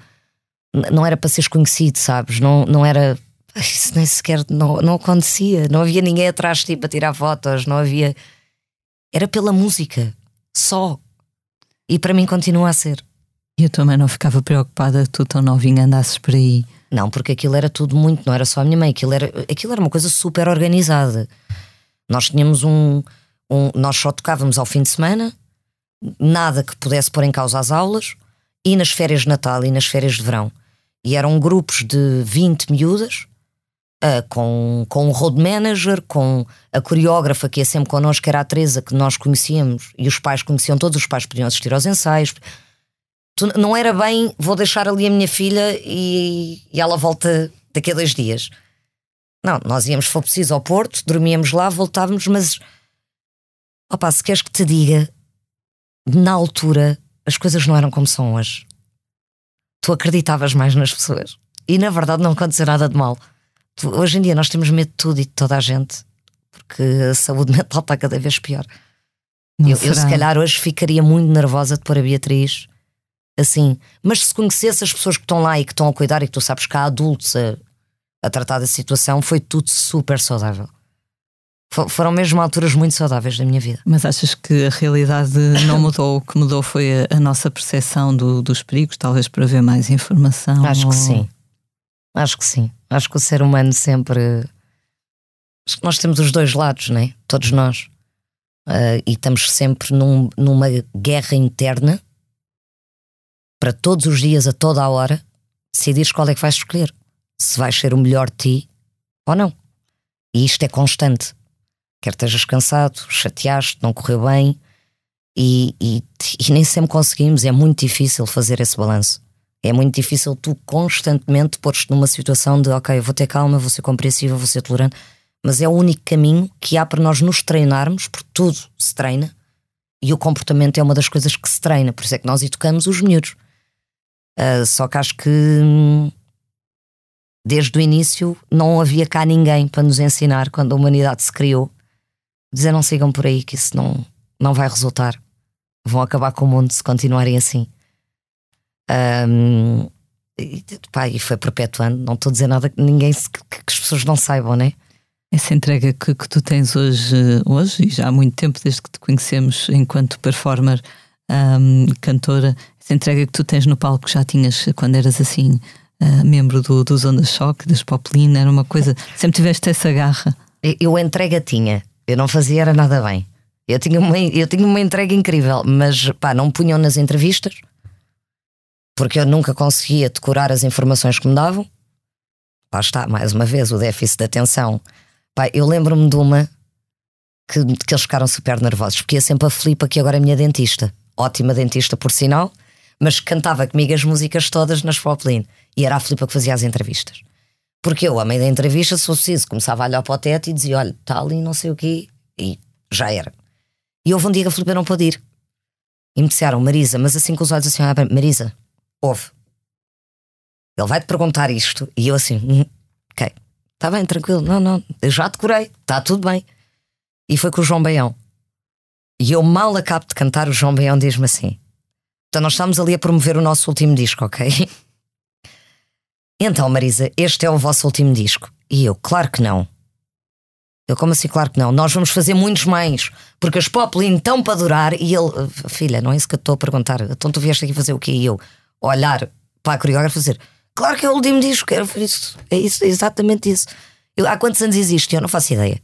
S2: Não era para seres conhecido, sabes? Não, não era. Isso nem sequer. Não, não acontecia. Não havia ninguém atrás de ti para tirar fotos, não havia. Era pela música. Só. E para mim continua a ser.
S1: E eu também não ficava preocupada que tu tão novinha andasses por aí.
S2: Não, porque aquilo era tudo muito, não era só a minha mãe, aquilo era, aquilo era uma coisa super organizada. Nós tínhamos um, um- Nós só tocávamos ao fim de semana, nada que pudesse pôr em causa as aulas, e nas férias de Natal e nas férias de verão. E eram grupos de 20 miúdas, ah, com, com um road manager, com a coreógrafa que ia sempre connosco, que era a Teresa, que nós conhecíamos, e os pais conheciam, todos os pais podiam assistir aos ensaios. Tu- não era bem, vou deixar ali a minha filha e, e ela volta daqui a dois dias. Não, nós íamos, se for preciso, ao Porto, dormíamos lá, voltávamos, mas opá, se queres que te diga, na altura as coisas não eram como são hoje. Tu acreditavas mais nas pessoas e na verdade não aconteceu nada de mal. Tu- hoje em dia nós temos medo de tudo e de toda a gente porque a saúde mental está cada vez pior. Eu, eu, se calhar hoje ficaria muito nervosa de pôr a Beatriz assim, mas se conhecesse as pessoas que estão lá e que estão a cuidar e que tu sabes que há adultos a, a tratar da situação, foi tudo super saudável. Fo- foram mesmo alturas muito saudáveis da minha vida.
S1: Mas achas que a realidade não mudou? O que mudou foi a, a nossa percepção do- dos perigos, talvez para ver mais informação?
S2: Acho
S1: ou-
S2: que sim. Acho que sim. Acho que o ser humano sempre. Acho que nós temos os dois lados, né? Todos nós. Ah, e estamos sempre num- numa guerra interna para todos os dias, a toda a hora, decidires qual é que vais escolher. Se vais ser o melhor de ti ou não. E isto é constante. Quer estejas cansado, chateaste, não correu bem e, e- e nem sempre conseguimos. É muito difícil fazer esse balanço. É muito difícil tu constantemente pôr-te numa situação de ok, eu vou ter calma, vou ser compreensiva, vou ser tolerante, mas é o único caminho que há para nós nos treinarmos, porque tudo se treina e o comportamento é uma das coisas que se treina, por isso é que nós educamos os miúdos. Ah, só que acho que hum, desde o início não havia cá ninguém para nos ensinar quando a humanidade se criou. Dizer não sigam por aí que isso não, não vai resultar. Vão acabar com o mundo se continuarem assim. Ahm, e, pá, e foi perpetuando. Não estou a dizer nada que ninguém que, que as pessoas não saibam, né?
S1: Essa entrega que, que tu tens hoje, hoje, e já há muito tempo, desde que te conhecemos enquanto performer, ahm, cantora, essa entrega que tu tens no palco já tinhas quando eras assim, ah, membro do, dos Onda Choque, das Poplina, era uma coisa. Sempre tiveste essa garra.
S2: Eu- Eu entrega tinha, eu não fazia era nada bem. Eu tinha uma, eu tinha uma entrega incrível, mas pá, não me punham nas entrevistas porque eu nunca conseguia decorar as informações que me davam. Lá está, mais uma vez, o déficit de atenção. Pá, eu lembro-me de uma que, que eles ficaram super nervosos, porque ia sempre a Filipa, que agora é minha dentista. Ótima dentista, por sinal, mas cantava comigo as músicas todas nas Popline. E era a Filipa que fazia as entrevistas. Porque eu, a meio da entrevista, se fosse começava a olhar para o teto e dizia: Olha, está ali, não sei o quê, e já era. E houve um dia que a Filipe não pôde ir. E me disseram, Marisa, mas assim com os olhos assim, ah, Marisa, ouve. Ele vai-te perguntar isto. E eu assim, hum, ok, está bem, tranquilo. Não, não, eu já decorei, está tudo bem. E foi com o João Baião. E eu mal acabo de cantar, o João Baião diz-me assim: Então nós estamos ali a promover o nosso último disco, ok? Então, Marisa, este é o vosso último disco. E eu, claro que não. Eu, como assim, claro que não? Nós vamos fazer muitos mais, porque as Poplin estão para durar. E ele, filha, não é isso que eu estou a perguntar. Então tu vieste aqui fazer o quê? E eu, olhar para a coreógrafa e dizer, claro que é o último disco, quero isso. É isso, é exatamente isso. Eu, há quantos anos existe? Eu não faço ideia.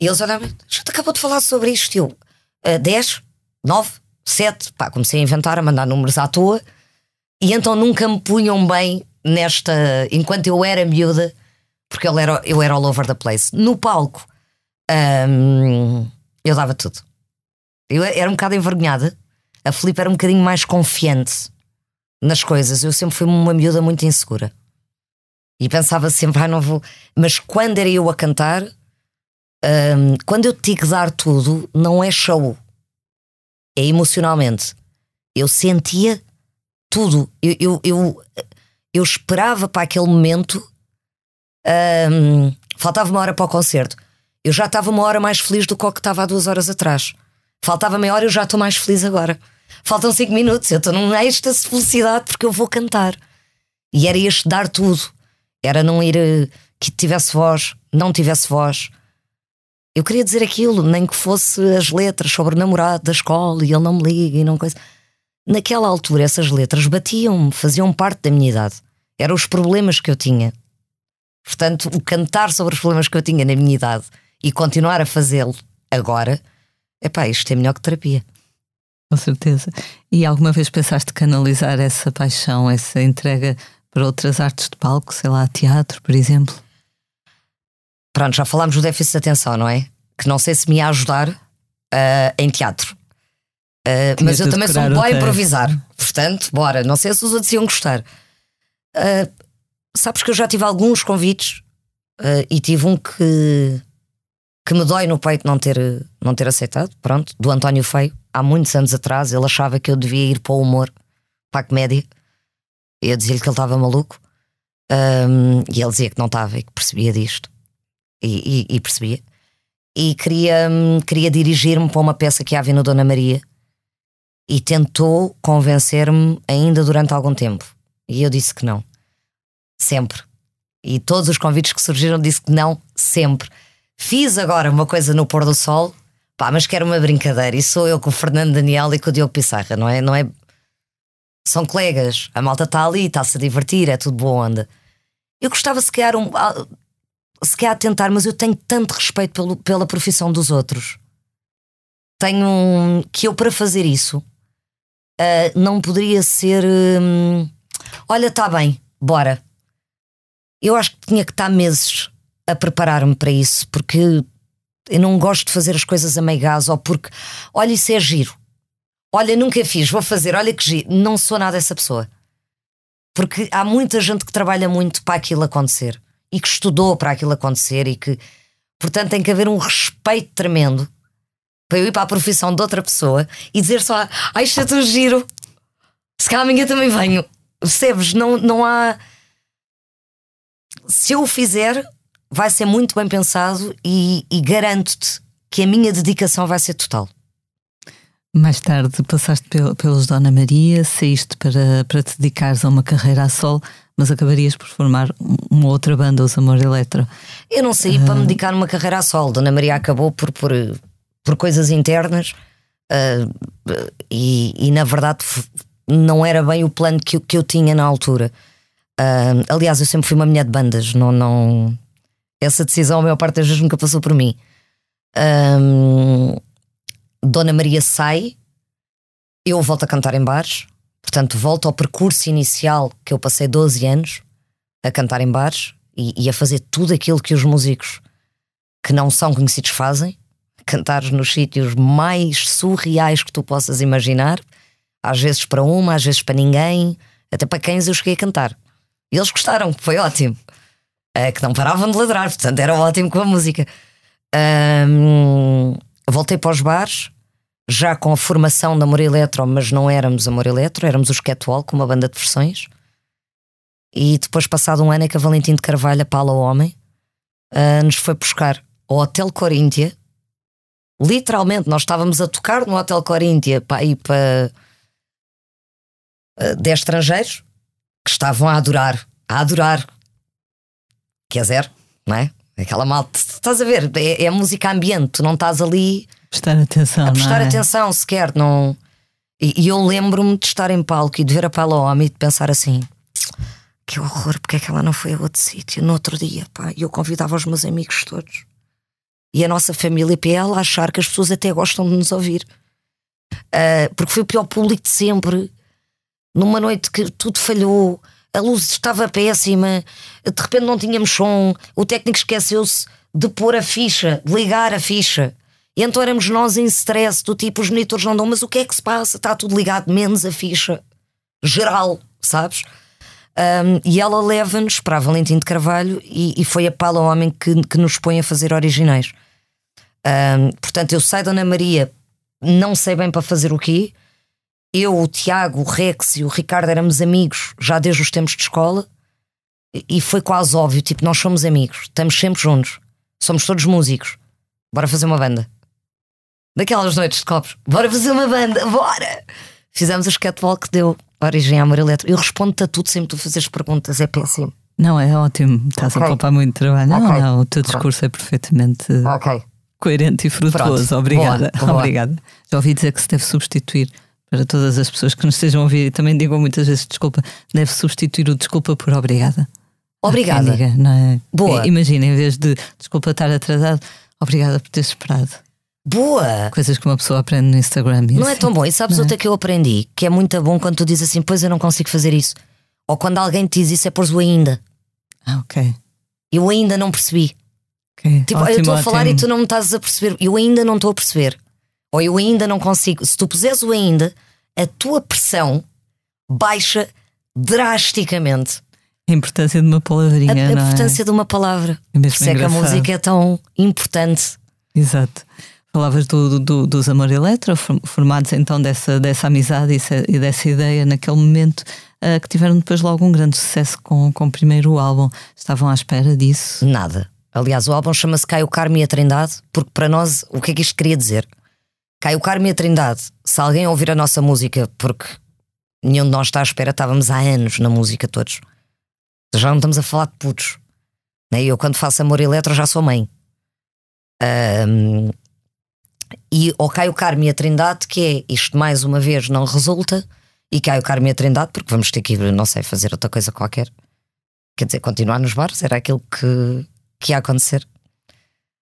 S2: E eles olharam, já te acabou de falar sobre isto. Eu, uh, 10, 9, 7. Pá, comecei a inventar, a mandar números à toa. E então nunca me punham bem nesta. Enquanto eu era miúda, porque eu era, eu era all over the place. No palco, hum, eu dava tudo. Eu era um bocado envergonhada. A Filipe era um bocadinho mais confiante nas coisas. Eu sempre fui uma miúda muito insegura. E pensava sempre, ah, não vou. Mas quando era eu a cantar, hum, quando eu te digo dar tudo, não é show. É emocionalmente. Eu sentia tudo. Eu, eu, eu, eu esperava para aquele momento. Um, faltava uma hora para o concerto. Eu já estava uma hora mais feliz do que o que estava há duas horas atrás. Faltava meia hora, eu já estou mais feliz agora. Faltam cinco minutos, eu estou num êxtase de felicidade porque eu vou cantar. E era este dar tudo. Era não ir eh, que tivesse voz, não tivesse voz. Eu queria dizer aquilo, nem que fosse as letras sobre o namorado da escola e ele não me liga e não coisa. Naquela altura, essas letras batiam-me, faziam parte da minha idade. Eram os problemas que eu tinha. Portanto, o cantar sobre os problemas que eu tinha na minha idade e continuar a fazê-lo agora, epá, isto é melhor que terapia.
S1: Com certeza. E alguma vez pensaste canalizar essa paixão, essa entrega para outras artes de palco, sei lá, teatro, por exemplo?
S2: Pronto, já falámos do déficit de atenção, não é? Que não sei se me ia ajudar uh, em teatro. Uh, mas eu também sou um boa a improvisar. Portanto, bora. Não sei se os outros iam gostar. Uh, sabes que eu já tive alguns convites uh, e tive um que, que me dói no peito não ter, não ter aceitado. Pronto, do António Feio. Há muitos anos atrás ele achava que eu devia ir para o humor, para a comédia. Eu dizia-lhe que ele estava maluco. Um, e ele dizia que não estava e que percebia disto. E, e, e percebia. E queria, hum, queria dirigir-me para uma peça que havia no Dona Maria e tentou convencer-me ainda durante algum tempo. E eu disse que não. Sempre. E todos os convites que surgiram disse que não, sempre. Fiz agora uma coisa no pôr do sol, pá, mas quero uma brincadeira. E sou eu com o Fernando Daniel e com o Diogo Pissarra, não é? Não é... São colegas, a malta está ali, está-se a divertir, é tudo boa onda. Eu gostava se calhar, um, se calhar a tentar, mas eu tenho tanto respeito pelo, pela profissão dos outros. Tenho um, que eu, para fazer isso, uh, não poderia ser. Hum, olha, está bem, bora. Eu acho que tinha que estar meses a preparar-me para isso, porque eu não gosto de fazer as coisas a meio gás ou porque, olha, isso é giro. Olha, nunca fiz, vou fazer, olha que giro. Não sou nada essa pessoa. Porque há muita gente que trabalha muito para aquilo acontecer e que estudou para aquilo acontecer e que, portanto, tem que haver um respeito tremendo para eu ir para a profissão de outra pessoa e dizer só, ah, isto é tão giro, se calhar amanhã também venho. Percebes? Não, não há. Se eu o fizer, vai ser muito bem pensado e, e garanto-te que a minha dedicação vai ser total.
S1: Mais tarde passaste pelos Dona Maria, saíste para, para te dedicares a uma carreira a sol, mas acabarias por formar uma outra banda, os Amor Eletro.
S2: Eu não saí uh... para me ah. dedicar a uma carreira a sol. Dona Maria acabou por, por, por coisas internas uh, e, e, na verdade não era bem o plano que, que eu tinha na altura. Uh, aliás, eu sempre fui uma mulher de bandas, não, não... essa decisão a maior parte das vezes nunca passou por mim. Hum, Dona Maria sai, eu volto a cantar em bares, portanto, volto ao percurso inicial que eu passei 12 anos a cantar em bares e, e a fazer tudo aquilo que os músicos que não são conhecidos fazem, cantar nos sítios mais surreais que tu possas imaginar, às vezes para uma, às vezes para ninguém, até para quem eu cheguei a cantar. E eles gostaram, foi ótimo. É, que não paravam de ladrar, portanto era ótimo com a música. Voltei para os bares, já com a formação da Amor Eletro, mas não éramos Amor Eletro, éramos os Catwalk, uma banda de versões. E depois, passado um ano, é que a Valentim de Carvalho, a Paula Homem, uh, nos foi buscar ao Hotel Coríntia. Literalmente, nós estávamos a tocar no Hotel Coríntia para ir para uh, 10 estrangeiros que estavam a adorar, a adorar. Quer dizer, não é? Aquela malta, estás a ver? É, é música ambiente, tu não estás ali
S1: Prestar atenção,
S2: a prestar
S1: é?
S2: atenção sequer. Não... E, e eu lembro-me de estar em palco e de ver a Paula Homem e de pensar assim: que horror, porque é que ela não foi a outro sítio no outro dia? Pá? E eu convidava os meus amigos todos e a nossa família para ela achar que as pessoas até gostam de nos ouvir. Ah, porque foi o pior público de sempre. Numa noite que tudo falhou, a luz estava péssima, de repente não tínhamos som, o técnico esqueceu-se de pôr a ficha, de ligar a ficha. E então éramos nós em stress, do tipo, os monitores não dão, mas o que é que se passa? Está tudo ligado, menos a ficha geral, sabes? Um, e ela leva-nos para a Valentim de Carvalho e, e foi a Paula Homem que, que nos põe a fazer originais. Um, portanto, eu saio da Ana Maria, não sei bem para fazer o quê. Eu, o Tiago, o Rex e o Ricardo éramos amigos já desde os tempos de escola e- foi quase óbvio: tipo, nós somos amigos, estamos sempre juntos, somos todos músicos, bora fazer uma banda. Daquelas noites de copos, bora fazer uma banda, bora! Fizemos a catwalk que deu origem à Amor Eletro. Eu respondo-te a tudo sempre tu fazeres perguntas, é péssimo.
S1: Não, é ótimo. Estás a
S2: Ok.
S1: poupar muito trabalho. Não, não, o teu discurso é perfeitamente
S2: Ok.
S1: Coerente e frutuoso.
S2: Pronto.
S1: Obrigada.
S2: Boa, boa.
S1: Obrigada. Já ouvi dizer que se deve substituir para todas as pessoas que nos estejam a ouvir e também digam muitas vezes desculpa, deve substituir o desculpa por obrigada.
S2: Obrigada.
S1: diga, é?
S2: Boa.
S1: É, Imagina, em vez de desculpa estar atrasado, obrigada por teres esperado.
S2: Boa!
S1: Coisas que uma pessoa aprende no Instagram.
S2: Não é
S1: assim.
S2: tão bom. E sabes outra que eu aprendi? Que é muito bom quando tu dizes assim, pois eu não consigo fazer isso. Ou quando alguém te diz isso é pôr o ainda.
S1: Ah, ok.
S2: Eu ainda não percebi.
S1: Ok.
S2: Tipo, eu
S1: Ótimo,
S2: estou a falar
S1: ótimo.
S2: e tu não me estás a perceber. Eu ainda não estou a perceber. Ou eu ainda não consigo. Se tu puseres o ainda, a tua pressão baixa drasticamente.
S1: A importância de uma
S2: A,
S1: palavrinha.
S2: a
S1: não é?
S2: importância de uma palavra.
S1: É
S2: Por isso é que a música é tão importante.
S1: Exato. Falavas do, do- dos Amor Eletro, form- formados então dessa, dessa amizade e, dessa ideia naquele momento, ah, que tiveram depois logo um grande sucesso com, com o primeiro álbum. Estavam à espera disso.
S2: Nada. Aliás, o álbum chama-se Caio Carmo e a Trindade, porque para nós, o que é que isto queria dizer? Caio Carmo e a Trindade, se alguém ouvir a nossa música, porque nenhum de nós está à espera, estávamos há anos na música todos. Já não estamos a falar de putos. Né? Eu, quando faço amor eletro, já sou mãe. Ahm, e o Caio Carmo e a Trindade, que é isto mais uma vez não resulta, e Caio Carmo e a Trindade, porque vamos ter que ir, não sei, fazer outra coisa qualquer. Quer dizer, continuar nos bares, era aquilo que, que ia acontecer.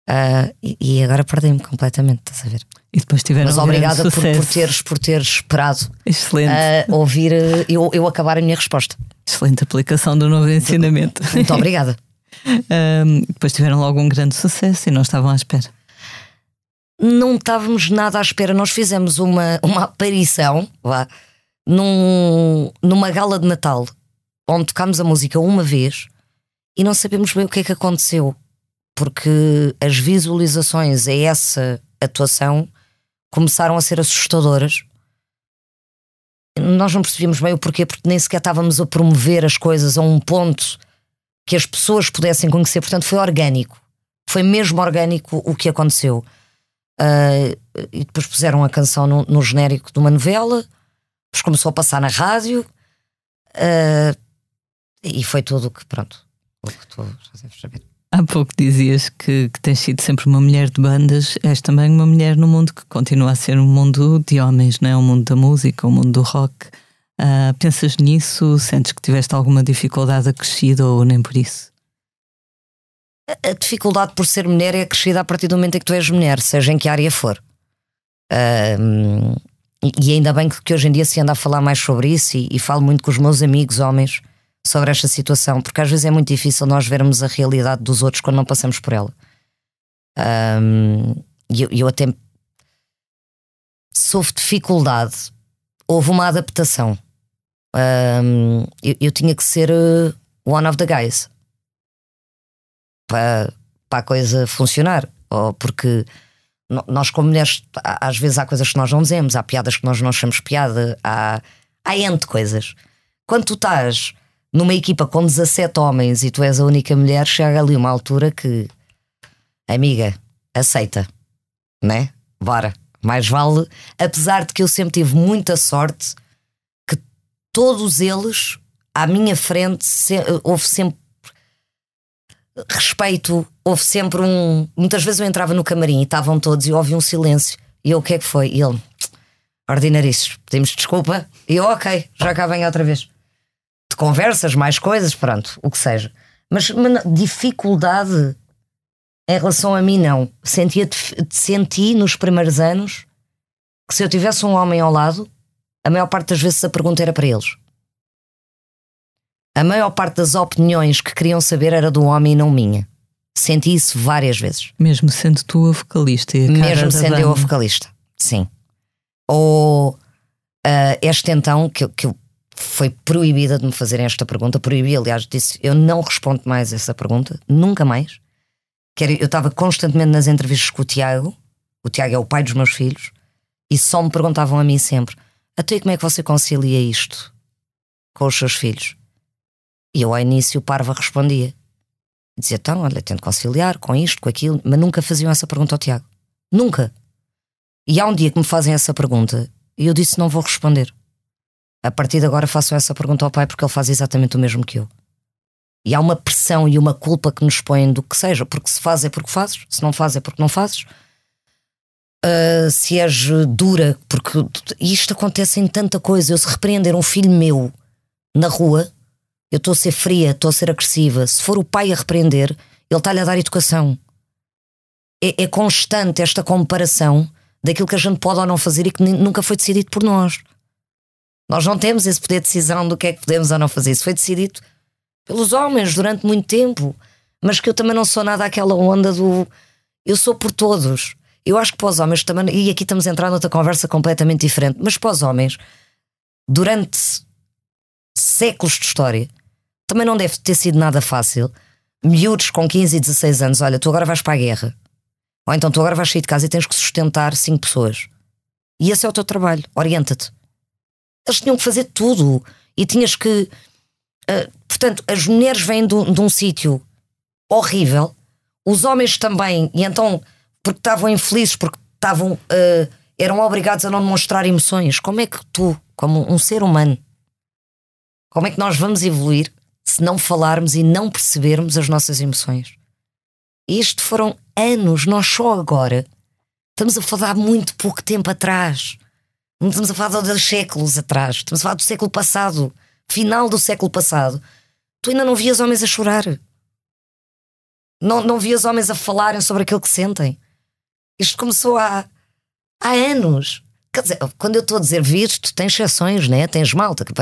S2: Ah, e, e agora perdi-me completamente, estás a ver?
S1: E depois tiveram
S2: Mas
S1: um
S2: obrigada por, por, teres, por teres esperado
S1: Excelente,
S2: a ouvir eh, eu, eu acabar a minha resposta.
S1: excelente aplicação do novo ensinamento.
S2: Muito obrigada.
S1: Ahm, depois tiveram logo um grande sucesso e não estavam à espera.
S2: Não estávamos nada à espera. Nós fizemos uma, uma aparição lá, num, numa gala de Natal, onde tocámos a música uma vez e não sabemos bem o que é que aconteceu, porque as visualizações a essa atuação começaram a ser assustadoras. Nós não percebíamos bem o porquê, porque nem sequer estávamos a promover as coisas a um ponto que as pessoas pudessem conhecer, portanto foi orgânico. Foi mesmo orgânico o que aconteceu. Ah, e depois puseram a canção no, no genérico de uma novela, depois começou a passar na rádio, ah, e foi tudo que, pronto, o que tu já deves saber.
S1: Há pouco dizias que, que tens sido sempre uma mulher de bandas, és também uma mulher no mundo que continua a ser um mundo de homens, não é? O mundo da música, o mundo do rock. Ah, pensas nisso? Sentes que tiveste alguma dificuldade acrescida ou nem por isso?
S2: a- dificuldade por ser mulher é acrescida a partir do momento em que tu és mulher, seja em que área for. Ahm, e- ainda bem que, que hoje em dia se anda a falar mais sobre isso e, e falo muito com os meus amigos homens sobre esta situação, porque às vezes é muito difícil nós vermos a realidade dos outros quando não passamos por ela. E eu, eu até sofro dificuldade. Houve uma adaptação. Ahm, eu, eu tinha que ser eh, one of the guys para, para a coisa funcionar. Ou porque nós, como mulheres, às vezes há coisas que nós não dizemos, há piadas que nós não achamos piada, há, há N de coisas. Quando tu estás numa equipa com 17 homens e tu és a única mulher, chega ali uma altura que, amiga, aceita, né? Bora. Mais vale, apesar de que eu sempre tive muita sorte que todos eles à minha frente se- houve sempre respeito, houve sempre um. Muitas vezes eu entrava no camarim e estavam todos e ouvia um silêncio. E eu, o que é que foi? E ele, ordinarices, pedimos desculpa. E eu, ok, já cá venho outra vez. De conversas, mais coisas, pronto, o que seja. Mas, dificuldade em relação a mim, não. Sentia, senti nos primeiros anos que se eu tivesse um homem ao lado, a maior parte das vezes a pergunta era para eles. A maior parte das opiniões que queriam saber era do homem e não minha. Senti isso várias vezes.
S1: Mesmo sendo tu a vocalista e a
S2: Mesmo sendo eu a vocalista. Sim. Ou ah, este então, que, que eu- foi proibida de me fazerem esta pergunta, proibi, aliás, disse: eu não respondo mais essa pergunta, nunca mais. Que era- eu estava constantemente nas entrevistas com o Tiago, o Tiago é o pai dos meus filhos, e só me perguntavam a mim sempre: até como é que você concilia isto com os seus filhos? E eu ao início, parva, respondia. Dizia, então, olha, tento conciliar com isto, com aquilo, mas nunca faziam essa pergunta ao Tiago. Nunca. E há um dia que me fazem essa pergunta e eu disse não vou responder. A partir de agora façam essa pergunta ao pai porque ele faz exatamente o mesmo que eu. E há uma pressão e uma culpa que nos põem do que seja, porque se faz é porque fazes, se não faz é porque não fazes. Ah, se és dura, porque isto acontece em tanta coisa. Eu se repreender um filho meu na rua, eu estou a ser fria, estou a ser agressiva. Se for o pai a repreender, ele está-lhe a dar educação. É, é constante esta comparação daquilo que a gente pode ou não fazer e que nunca foi decidido por nós. Nós não temos esse poder de decisão do que é que podemos ou não fazer. Isso foi decidido pelos homens durante muito tempo. Mas que eu também não sou nada aquela onda do eu sou por todos. Eu acho que para os homens também, e aqui estamos a entrar noutra conversa completamente diferente, mas para os homens, durante séculos de história, também não deve ter sido nada fácil. Miúdos com 15 e 16 anos, olha, tu agora vais para a guerra. Ou então tu agora vais sair de casa e tens que sustentar cinco pessoas. E esse é o teu trabalho. Orienta-te. Eles tinham que fazer tudo. E tinhas que. ah, portanto, as mulheres vêm de, um- um sítio horrível, os homens também, e então, porque estavam infelizes, porque estavam. ah, eram obrigados a não demonstrar emoções. Como é que tu, como um ser humano, como é que nós vamos evoluir se não falarmos e não percebermos as nossas emoções? Isto foram anos, nós só agora estamos a falar muito pouco tempo atrás. Não estamos a falar de séculos atrás, estamos a falar do século passado, final do século passado. Tu ainda não vias homens a chorar. Não, não vias homens a falarem sobre aquilo que sentem. Isto começou há, há anos. Quer dizer, quando eu estou a dizer visto, tens exceções, né? tens malta. que-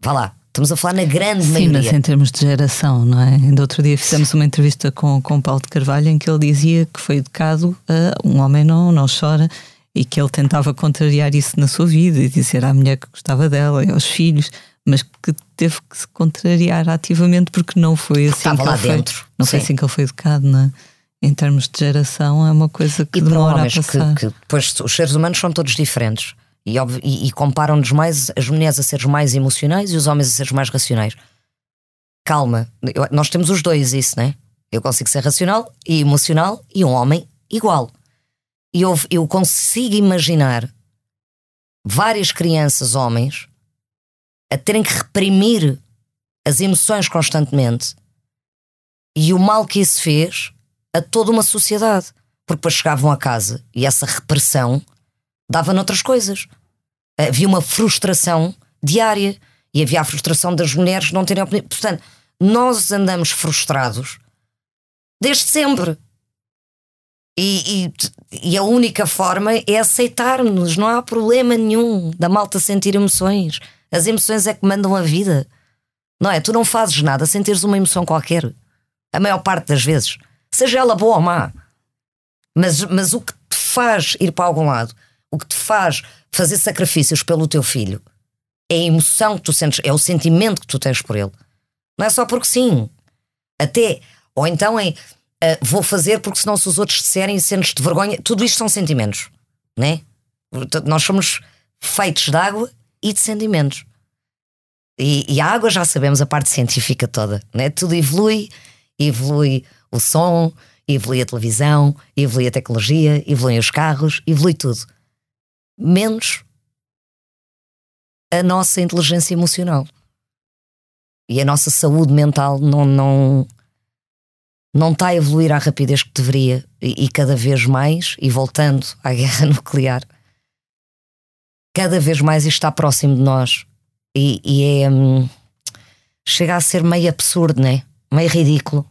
S2: Vá lá, estamos a falar na grande
S1: Sim,
S2: maioria.
S1: mas em termos de geração, não é? Ainda outro dia fizemos uma entrevista com, com o Paulo de Carvalho em que ele dizia que foi educado a um homem não, não chora e que ele tentava contrariar isso na sua vida e dizer à mulher que gostava dela e aos filhos, mas que teve que se contrariar ativamente porque não foi assim
S2: Estava
S1: que
S2: lá
S1: ele foi,
S2: dentro,
S1: não foi
S2: sim.
S1: assim que ele foi educado, não é? Em termos de geração, é uma coisa que
S2: e
S1: demora a
S2: homens que,
S1: passar.
S2: que depois os seres humanos são todos diferentes e, e- e comparam-nos mais as mulheres a seres mais emocionais e os homens a seres mais racionais. Calma, eu- nós temos os dois, isso, né? Eu consigo ser racional e emocional e um homem igual. E eu, eu consigo imaginar várias crianças, homens, a terem que reprimir as emoções constantemente e o mal que isso fez a toda uma sociedade. Porque depois chegavam a casa e essa repressão dava noutras coisas. Havia uma frustração diária e havia a frustração das mulheres não terem opinião. Portanto, nós andamos frustrados Desde sempre. E, e, e a única forma é aceitar-nos. Não há problema nenhum da malta sentir emoções. As emoções é que mandam a vida. Não é? Tu não fazes nada sem teres uma emoção qualquer. A maior parte das vezes. Seja ela boa ou má. Mas, mas o que te faz ir para algum lado, o que te faz fazer sacrifícios pelo teu filho, é a emoção que tu sentes, é o sentimento que tu tens por ele. Não é só porque sim. Até, ou então é uh, vou fazer porque senão se os outros disserem sentes-te vergonha. Tudo isto são sentimentos, né? Nós somos feitos de água e de sentimentos. E, e a água já sabemos a parte científica toda, né? Tudo evolui, evolui o som, evolui a televisão, evolui a tecnologia, evoluem os carros, evolui tudo. Menos a nossa inteligência emocional. E a nossa saúde mental não, não, não está a evoluir à rapidez que deveria. E, e cada vez mais, e voltando à guerra nuclear, cada vez mais isto está próximo de nós. E, e é. hum, chega a ser meio absurdo, né? Meio ridículo.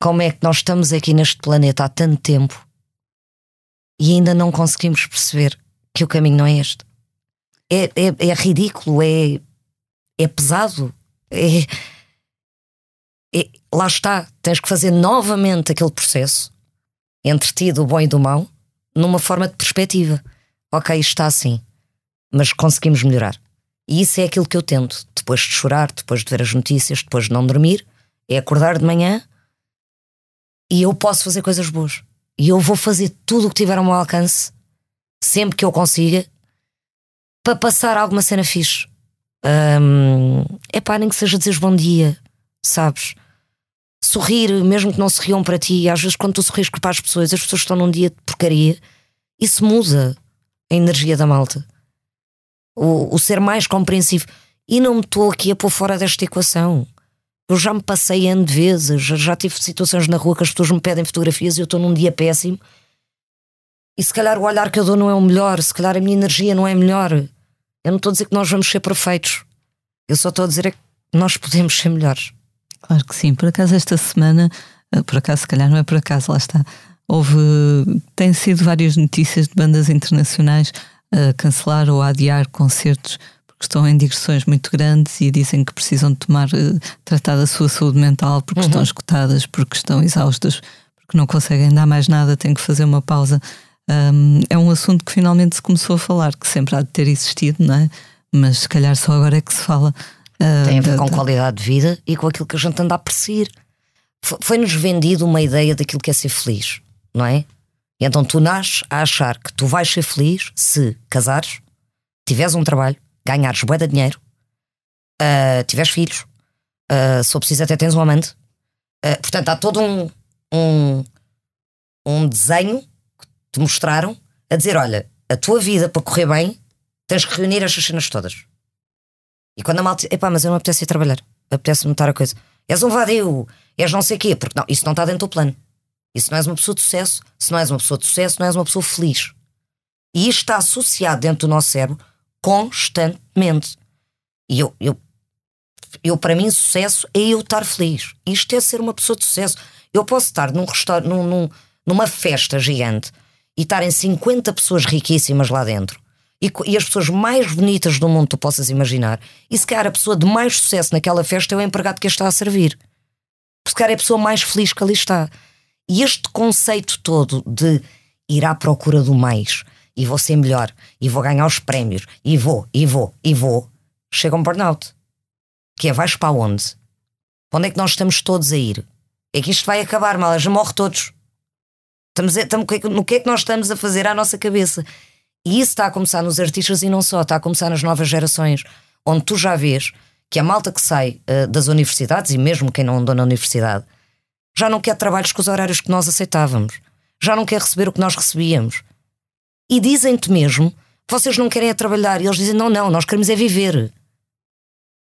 S2: Como é que nós estamos aqui neste planeta há tanto tempo e ainda não conseguimos perceber que o caminho não é este? É, é, é ridículo, é, é pesado, é, é- lá está, tens que fazer novamente aquele processo entre ti, do bom e do mau, numa forma de perspectiva. Ok, está assim, mas conseguimos melhorar. E isso é aquilo que eu tento. Depois de chorar, depois de ver as notícias, depois de não dormir, é acordar de manhã e eu posso fazer coisas boas. E eu vou fazer tudo o que tiver ao meu alcance, sempre que eu consiga, para passar alguma cena fixe. É pá, nem que seja dizer bom dia, sabes? Sorrir, mesmo que não se riam para ti. Às vezes, quando tu sorris para as pessoas, as pessoas estão num dia de porcaria, isso muda a energia da malta. O, o ser mais compreensivo. E não me estou aqui a pôr fora desta equação. Eu já me passei N vezes, já tive situações na rua que as pessoas me pedem fotografias e eu estou num dia péssimo. E se calhar o olhar que eu dou não é o melhor, se calhar a minha energia não é melhor. Eu não estou a dizer que nós vamos ser perfeitos. Eu só estou a dizer é que nós podemos ser melhores.
S1: Claro que sim. Por acaso, esta semana, eh, por acaso, se calhar não é por acaso, lá está. Houve. Tem sido várias notícias de bandas internacionais a cancelar ou a adiar concertos porque estão em digressões muito grandes e dizem que precisam de tomar, eh, tratar da sua saúde mental porque estão esgotadas, porque estão exaustas, porque não conseguem dar mais nada, têm que fazer uma pausa. Um, é um assunto que finalmente se começou a falar, que sempre há de ter existido, não é? Mas se calhar só agora é que se fala. Ah,
S2: Tem a ver
S1: da-
S2: com
S1: da-
S2: qualidade de vida e com aquilo que a gente anda a perseguir. Fo- Foi-nos vendido uma ideia daquilo que é ser feliz, não é? E então tu nasces a achar que tu vais ser feliz se casares, tiveres um trabalho, ganhares bué de dinheiro, ah, tiveres filhos, ah, se for preciso até tens um amante. Ah, portanto, há todo um, um, um desenho que te mostraram a dizer: olha, a tua vida para correr bem tens que reunir estas cenas todas. E quando a malta, epá, mas eu não apetece ir trabalhar, apetece-me a coisa. És um vadio, és não sei quê, porque não, isso não está dentro do plano. Isso não és uma pessoa de sucesso, se não és uma pessoa de sucesso, não és uma pessoa feliz. E isto está associado dentro do nosso cérebro constantemente. E eu, eu, eu para mim, sucesso é eu estar feliz. Isto é ser uma pessoa de sucesso. Eu posso estar num restaurante, num, num- numa festa gigante e estarem 50 pessoas riquíssimas lá dentro e, e as pessoas mais bonitas do mundo tu possas imaginar, e se calhar a pessoa de mais sucesso naquela festa é o empregado que a está a servir. Se calhar é a pessoa mais feliz que ali está. E este conceito todo de ir à procura do mais, e vou ser melhor, e vou ganhar os prémios, e vou, e vou, e vou, chega um burnout. Que é, vais para onde? Para onde é que nós estamos todos a ir? É que isto vai acabar, mal, já morre todos. Estamos estamos- no que é que nós estamos a fazer à nossa cabeça? E isso está a começar nos artistas e não só, está a começar nas novas gerações, onde tu já vês que a malta que sai eh, das universidades, e mesmo quem não andou na universidade, já não quer trabalhos com os horários que nós aceitávamos, já não quer receber o que nós recebíamos. E dizem-te mesmo vocês não querem é trabalhar, e eles dizem: não, não, nós queremos é viver.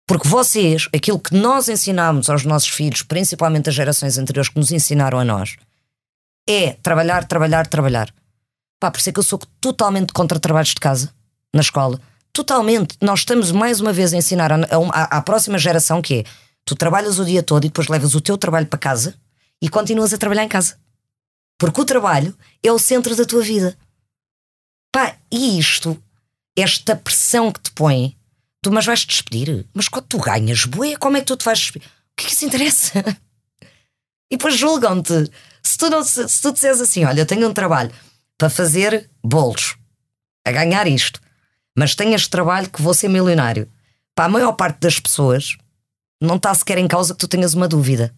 S2: Porque vocês, aquilo que nós ensinámos aos nossos filhos, principalmente as gerações anteriores que nos ensinaram a nós, é trabalhar, trabalhar, trabalhar. Pá, por isso é que eu sou totalmente contra trabalhos de casa na escola. Totalmente. Nós estamos mais uma vez a ensinar a- à, próxima geração que é tu trabalhas o dia todo e depois levas o teu trabalho para casa e continuas a trabalhar em casa. Porque o trabalho é o centro da tua vida. Pá, e isto, esta pressão que te põe, tu mas vais te despedir, mas quando tu ganhas, bué, como é que tu te vais despedir? O que é que isso interessa? E depois julgam-te. Se tu, não, se, se tu disseres assim, olha, eu tenho um trabalho para fazer bolos, a ganhar isto, mas tenho este trabalho que vou ser milionário. Para a maior parte das pessoas, não está sequer em causa que tu tenhas uma dúvida.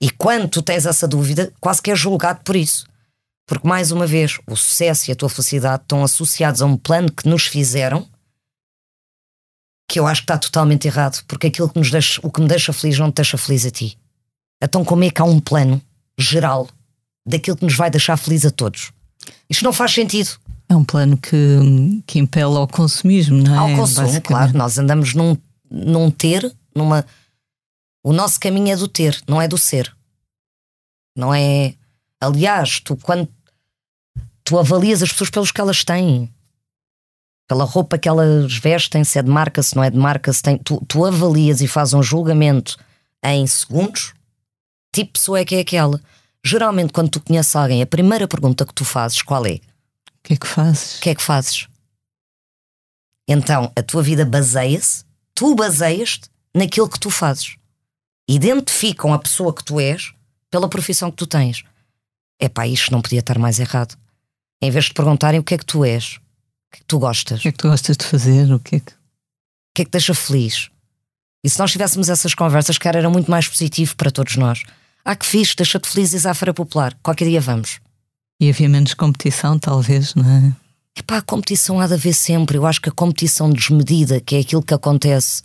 S2: E quando tu tens essa dúvida, quase que és julgado por isso. Porque, mais uma vez, o sucesso e a tua felicidade estão associados a um plano que nos fizeram que eu acho que está totalmente errado, porque aquilo que nos deixa, o que me deixa feliz não te deixa feliz a ti. Então, como é que há um plano geral daquilo que nos vai deixar feliz a todos? Isto não faz sentido.
S1: É um plano que, que impele ao consumismo, não é?
S2: Ao consumo, claro. Nós andamos num, num ter, numa. O nosso caminho é do ter, não é do ser. Não é. Aliás, tu quando tu avalias as pessoas pelos que elas têm, pela roupa que elas vestem, se é de marca, se não é de marca, se tem. Tu, tu avalias e fazes um julgamento em segundos, tipo pessoa é que é aquela. Geralmente, quando tu conheces alguém, a primeira pergunta que tu fazes, qual é?
S1: O que é que fazes?
S2: O que é que fazes? Então, a tua vida baseia-se, tu baseias-te naquilo que tu fazes. Identificam a pessoa que tu és pela profissão que tu tens. Epá, isto não podia estar mais errado. Em vez de perguntarem o que é que tu és, o que é que tu gostas,
S1: O que é que tu gostas de fazer? O que é que...
S2: o que é que te deixa feliz. E se nós tivéssemos essas conversas, cara, era muito mais positivo para todos nós. Ah, que fixe, deixa-te felizes à Feira Popular. Qualquer dia vamos.
S1: E havia menos competição, talvez, não é?
S2: Epá, a competição há de haver sempre. Eu acho que a competição desmedida, que é aquilo que acontece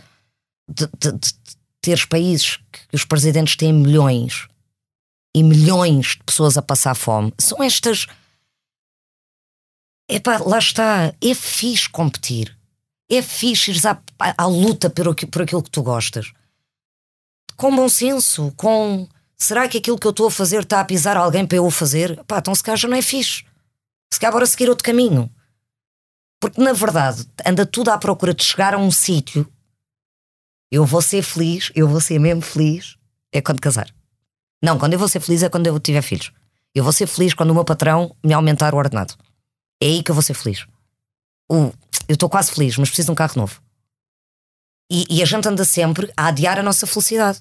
S2: de, de, de teres países que os presidentes têm milhões e milhões de pessoas a passar fome, são estas. Epá, lá está. É fixe competir. É fixe ires à, à, à luta por, por aquilo que tu gostas. Com bom senso, com. Será que aquilo que eu estou a fazer está a pisar alguém para eu o fazer? Pá, então se calhar já não é fixe. Se calhar bora seguir outro caminho. Porque na verdade anda tudo à procura de chegar a um sítio. Eu vou ser feliz, eu vou ser mesmo feliz, é quando casar. Não, quando eu vou ser feliz é quando eu tiver filhos. Eu vou ser feliz quando o meu patrão me aumentar o ordenado. É aí que eu vou ser feliz. O, eu estou quase feliz, mas preciso de um carro novo. E, e a gente anda sempre a adiar a nossa felicidade.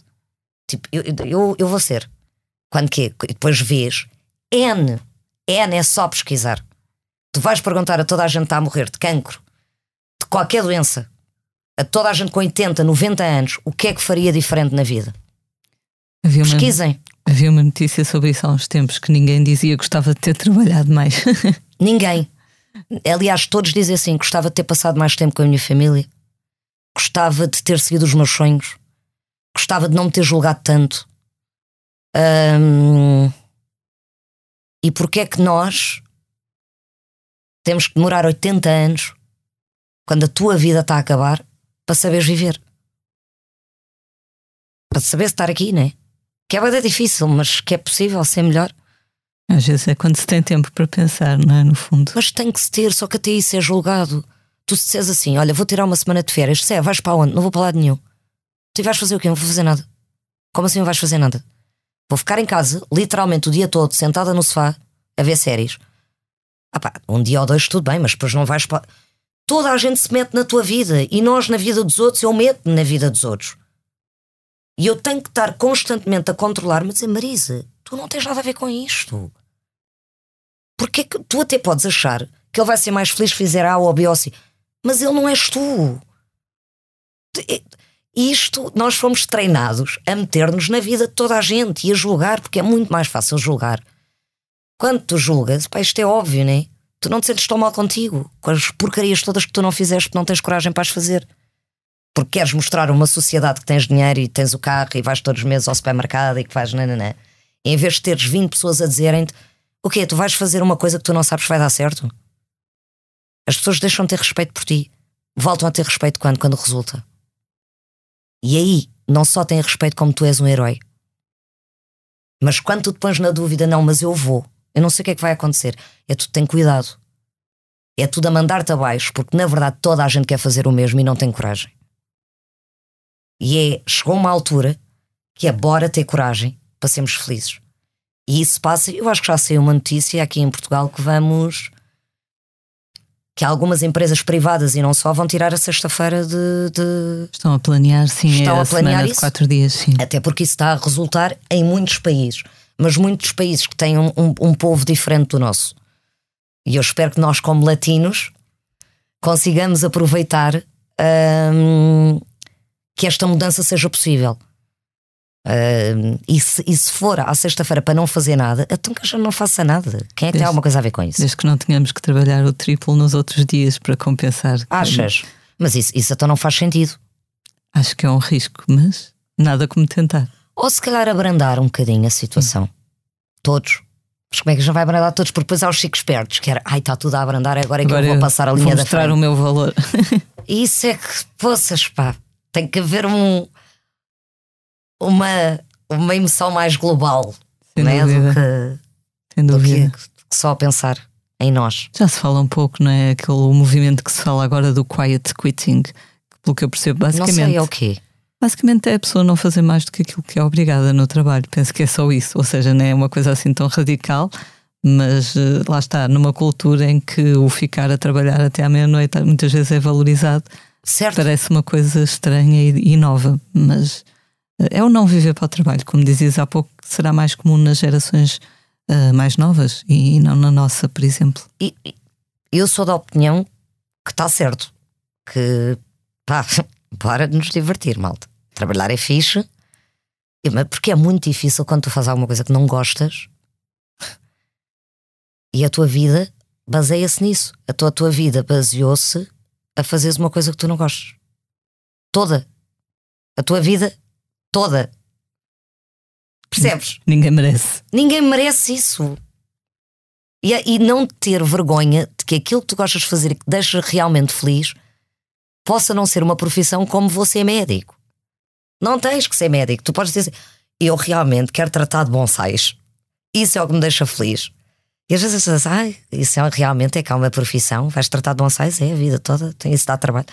S2: Tipo, eu, eu, eu vou ser. Quando que depois vês N. N é só pesquisar. Tu vais perguntar a toda a gente que está a morrer de cancro, de qualquer doença, a toda a gente com 80, 90 anos, o que é que faria diferente na vida?
S1: Havia uma,
S2: Pesquisem.
S1: havia uma notícia sobre isso há uns tempos que ninguém dizia que gostava de ter trabalhado mais.
S2: Ninguém. Aliás, todos dizem assim: gostava de ter passado mais tempo com a minha família, gostava de ter seguido os meus sonhos, gostava de não me ter julgado tanto. Ahm, E porquê é que nós temos que demorar 80 anos quando a tua vida está a acabar para saberes viver? Para saber estar aqui, né? Que é bem difícil, mas que é possível ser melhor.
S1: Às vezes é quando se tem tempo para pensar, não é? No fundo.
S2: Mas tem que se ter, só que até isso é julgado. Tu se disseres assim, olha, vou tirar uma semana de férias, se é, vais para onde? Não vou para lado nenhum. Tu vais fazer o quê? Não vou fazer nada. Como assim não vais fazer nada? Vou ficar em casa, literalmente o dia todo, sentada no sofá, a ver séries. Ah pá, um dia ou dois tudo bem, mas depois não vais para. Toda a gente se mete na tua vida e nós na vida dos outros, eu meto-me na vida dos outros. E eu tenho que estar constantemente a controlar-me e dizer, Marisa, tu não tens nada a ver com isto. Porque é que tu até podes achar que ele vai ser mais feliz se fizer A ou B ou C, mas ele não és tu. Isto, nós fomos treinados a meter-nos na vida de toda a gente e a julgar, porque é muito mais fácil julgar. Quando tu julgas, pá, isto é óbvio, né? Tu não te sentes tão mal contigo, com as porcarias todas que tu não fizeste, não tens coragem para as fazer. Porque queres mostrar a uma sociedade que tens dinheiro e tens o carro e vais todos os meses ao supermercado e que faz nananã. Em vez de teres 20 pessoas a dizerem-te o quê? Tu vais fazer uma coisa que tu não sabes que vai dar certo? As pessoas deixam de ter respeito por ti. Voltam a ter respeito quando? Quando resulta. E aí, não só têm respeito como tu és um herói. Mas quando tu te pões na dúvida, não, mas eu vou, eu não sei o que é que vai acontecer, é tu tem cuidado. É tudo a mandar-te abaixo, porque na verdade toda a gente quer fazer o mesmo e não tem coragem. E é, chegou uma altura que é bora ter coragem para sermos felizes. E isso passa, eu acho que já saiu uma notícia aqui em Portugal que vamos. Que algumas empresas privadas e não só vão tirar a sexta-feira de, de-
S1: Estão a planear, sim,
S2: Estão
S1: é a,
S2: a planear
S1: semana de
S2: isso?
S1: quatro dias, sim.
S2: Até porque isso está a resultar em muitos países, mas muitos países que têm um, um- um povo diferente do nosso. E eu espero que nós, como latinos, consigamos aproveitar hum, que esta mudança seja possível. Hum, e, se, e se for à sexta-feira para não fazer nada, então que a gente não faça nada. Quem é que tem alguma coisa a ver com isso?
S1: Desde que não tenhamos que trabalhar o triplo nos outros dias para compensar.
S2: Achas? Mas isso, isso então não faz sentido.
S1: Acho que é um risco, mas nada como tentar.
S2: Ou se calhar abrandar um bocadinho a situação. Todos. Mas como é que já vai abrandar todos? Porque depois há os chicos espertos, que era, ai, está tudo a abrandar, agora é que
S1: Agora
S2: eu vou
S1: eu
S2: passar a
S1: vou
S2: linha da
S1: mostrar
S2: frente.
S1: o meu valor.
S2: Isso é que, poças, pá, tem que haver um, uma, uma emoção mais global,
S1: Sem
S2: né? do,
S1: dúvida.
S2: que,
S1: Sem
S2: do que, só pensar em nós.
S1: Já se fala um pouco, não é? Aquele movimento que se fala agora do quiet quitting, que pelo que eu percebo,
S2: Não
S1: basicamente.
S2: sei é o quê.
S1: Basicamente é a pessoa não fazer mais do que aquilo que é obrigada no trabalho. Penso que é só isso. Ou seja, não é uma coisa assim tão radical, mas eh, lá está, numa cultura em que o ficar a trabalhar até à meia-noite muitas vezes é valorizado,
S2: Certo?
S1: parece uma coisa estranha e, e nova. Mas é o não viver para o trabalho, como dizias há pouco, que será mais comum nas gerações eh, mais novas e, e não na nossa, por exemplo.
S2: E, eu sou da opinião que está certo. Que pá, bora nos divertir, malta. Trabalhar é fixe, porque é muito difícil quando tu fazes alguma coisa que não gostas e a tua vida baseia-se nisso. A tua, a tua vida baseou-se a fazeres uma coisa que tu não gostas. Toda. A tua vida toda. Percebes?
S1: Ninguém merece.
S2: Ninguém merece isso. E, e não ter vergonha de que aquilo que tu gostas de fazer e que te deixa realmente feliz possa não ser uma profissão como você é médico. Não tens que ser médico. Tu podes dizer assim, eu realmente quero tratar de bonsais. Isso é o que me deixa feliz. E às vezes as pessoas ai, isso é, realmente é que há uma profissão, vais tratar de bonsais, é a vida toda, tem isso dá trabalho.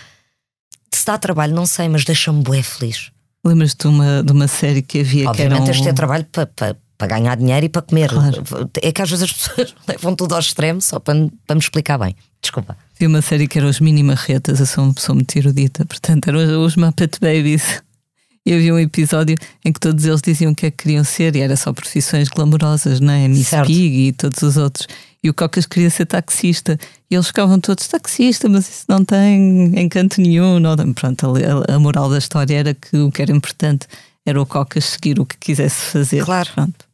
S2: Se dá trabalho, não sei, mas deixa-me bué feliz.
S1: Lembras-te de uma, de uma série que havia
S2: Obviamente
S1: que era um...
S2: ter trabalho para para ganhar dinheiro e para comer.
S1: Claro.
S2: É que às vezes as pessoas levam tudo ao extremo só para, me- para me explicar bem. Desculpa.
S1: Havia uma série que era os Mini Marretas, eu sou uma pessoa muito erudita, portanto eram os, os Muppet Babies. E havia um episódio em que todos eles diziam o que é que queriam ser e era só profissões glamurosas, não é? Miss
S2: Certo.
S1: Pig e todos os outros. E o Cocas queria ser taxista. E eles ficavam todos taxista, mas isso não tem encanto nenhum. Não. tem-" Pronto, a, a moral da história era que o que era importante era o Cocas seguir o que quisesse fazer.
S2: Claro.
S1: Pronto.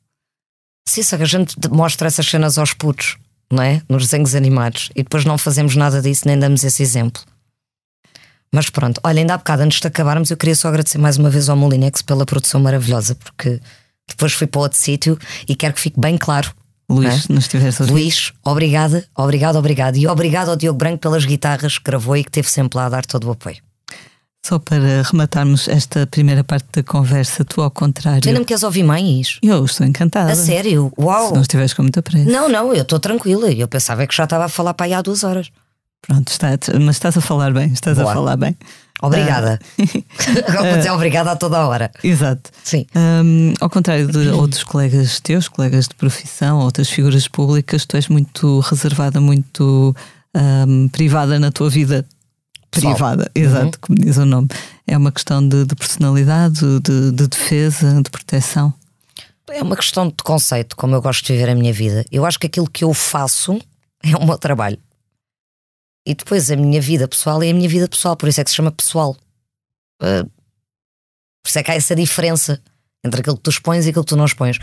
S2: Sim, só que a gente mostra essas cenas aos putos, não é? Nos desenhos animados. E depois não fazemos nada disso, nem damos esse exemplo. Mas pronto, olha, ainda há bocado, antes de acabarmos, eu queria só agradecer mais uma vez ao Molinex pela produção maravilhosa, porque depois fui para outro sítio e quero que fique bem claro.
S1: Luís,
S2: É?
S1: se nos a ouvir.
S2: Luís, obrigada, obrigado, obrigado. E obrigado ao Diogo Branco pelas guitarras que gravou e que teve sempre lá a dar todo o apoio.
S1: Só para rematarmos esta primeira parte da conversa, tu ao contrário.
S2: Tu ainda me queres ouvir mais?
S1: Eu estou encantada.
S2: A sério?
S1: Se
S2: Uau!
S1: não estiveres com muita pressa.
S2: Não, não, eu estou tranquila. Eu pensava que já estava a falar para aí há duas horas.
S1: Pronto, está, mas estás a falar bem, estás
S2: Boa.
S1: a falar bem.
S2: Obrigada. Agora vou dizer obrigada a toda a hora.
S1: Exato.
S2: Sim.
S1: Hum, ao contrário de outros colegas teus, colegas de profissão, outras figuras públicas, tu és muito reservada, muito hum, privada na tua vida
S2: Pessoal.
S1: privada, exato, como diz o nome. É uma questão de, de personalidade, de, de defesa, de proteção.
S2: É uma questão de conceito, como eu gosto de viver a minha vida. Eu acho que aquilo que eu faço é o meu trabalho. E depois a minha vida pessoal é a minha vida pessoal, por isso é que se chama pessoal. Ah, por isso é que há essa diferença entre aquilo que tu expões e aquilo que tu não expões.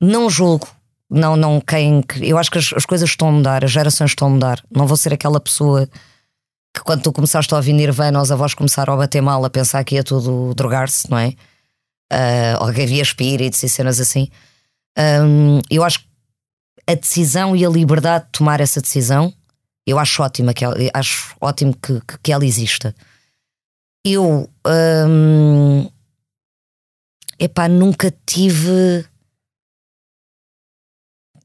S2: Não julgo. Não, não, quem. Eu acho que as, as coisas estão a mudar, as gerações estão a mudar. Não vou ser aquela pessoa que quando tu começaste a ouvir Nirvana, os avós começaram a bater mal, a pensar que ia tudo drogar-se, não é? Ah, ou que havia espíritos e cenas assim. Hum, eu acho que a decisão e a liberdade de tomar essa decisão, eu acho ótima que ela, acho ótimo que, que, que ela exista. Eu hum, epá, nunca tive.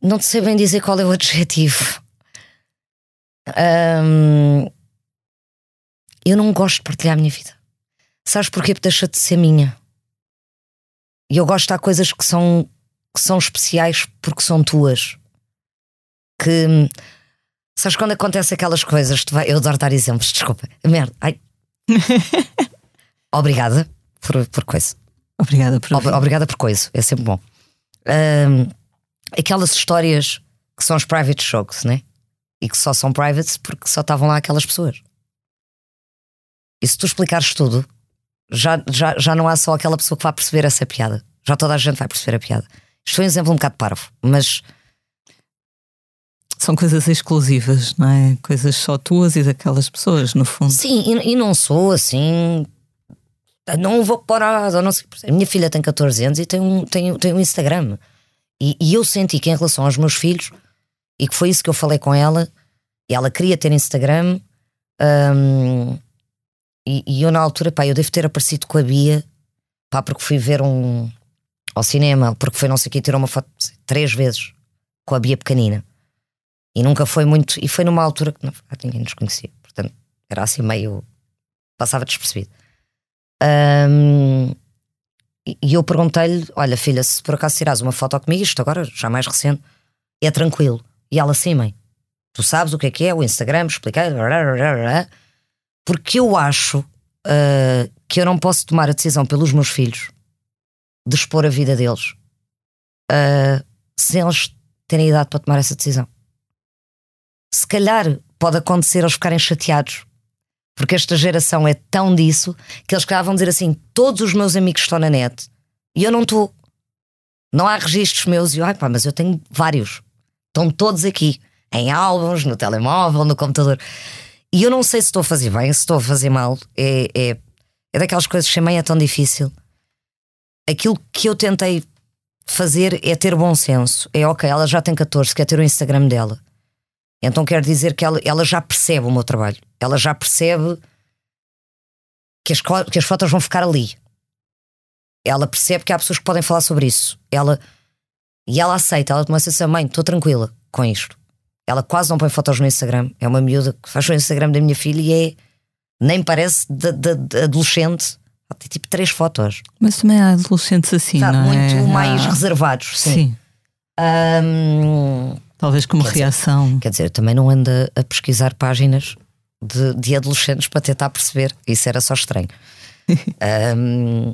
S2: Não sei bem dizer qual é o adjetivo. Hum, eu não gosto de partilhar a minha vida. Sabes porquê? Porque deixa de ser minha. e eu gosto de há coisas que são, que são especiais porque são tuas. Que. Sabes quando acontece aquelas coisas? tu vai- eu adoro dar exemplos, desculpa. Merda. Ai. Obrigada por, por coisa.
S1: Obrigada por
S2: Ob-. Obrigada por coisa, é sempre bom. Ahm, aquelas histórias que são os private jokes, né? E que só são privates porque só estavam lá aquelas pessoas. E se tu explicares tudo, já, já, já não há só aquela pessoa que vai perceber essa piada. Já toda a gente vai perceber a piada. Isto foi um exemplo um bocado parvo, mas
S1: São coisas exclusivas, não é? Coisas só tuas e daquelas pessoas, no fundo.
S2: Sim, e, e não sou assim. Não vou parar. Não sei. A minha filha tem 14 anos e tem um, tem, tem um Instagram. E, e eu senti que, em relação aos meus filhos, e que foi isso que eu falei com ela, e ela queria ter Instagram, hum, e, e eu, na altura, pá, eu devo ter aparecido com a Bia, pá, porque fui ver um. ao cinema, porque foi não sei o que, tirou uma foto três vezes com a Bia pequenina. E nunca foi muito. E foi numa altura que não, ah, ninguém nos conhecia. Portanto, era assim meio. passava despercebido. Ahm, e eu perguntei-lhe: Olha, filha, se por acaso tirares uma foto comigo, isto agora já mais recente, é tranquilo. E ela assim, mãe, tu sabes o que é que é o Instagram, expliquei, porque eu acho ah, que eu não posso tomar a decisão pelos meus filhos de expor a vida deles ah, sem eles terem idade para tomar essa decisão se calhar pode acontecer eles ficarem chateados. Porque esta geração é tão disso que eles cá vão dizer assim: todos os meus amigos estão na net e eu não estou. Não há registros meus. E eu, ai pá, mas eu tenho vários. Estão todos aqui. Em álbuns, no telemóvel, no computador. E eu não sei se estou a fazer bem, se estou a fazer mal. É, é, é daquelas coisas que chamei é tão difícil. Aquilo que eu tentei fazer é ter bom senso. É ok, ela já tem 14, quer ter o Instagram dela. Então quer dizer que ela, ela já percebe o meu trabalho. Ela já percebe que as, que as fotos vão ficar ali. Ela percebe que há pessoas que podem falar sobre isso. Ela, e ela aceita, ela começa a dizer: Mãe, estou tranquila com isto. Ela quase não põe fotos no Instagram. É uma miúda que faz o Instagram da minha filha e é. Nem parece de, de- de adolescente. Ela tem tipo três fotos.
S1: Mas também há adolescentes assim,
S2: Está
S1: não é?
S2: muito mais
S1: Há-
S2: reservados. Sim.
S1: Sim.
S2: Ahm,
S1: Talvez como
S2: Quer dizer,
S1: reação.
S2: Quer dizer, eu também não ando a- pesquisar páginas de, de adolescentes para tentar perceber. Isso era só estranho. Ahm,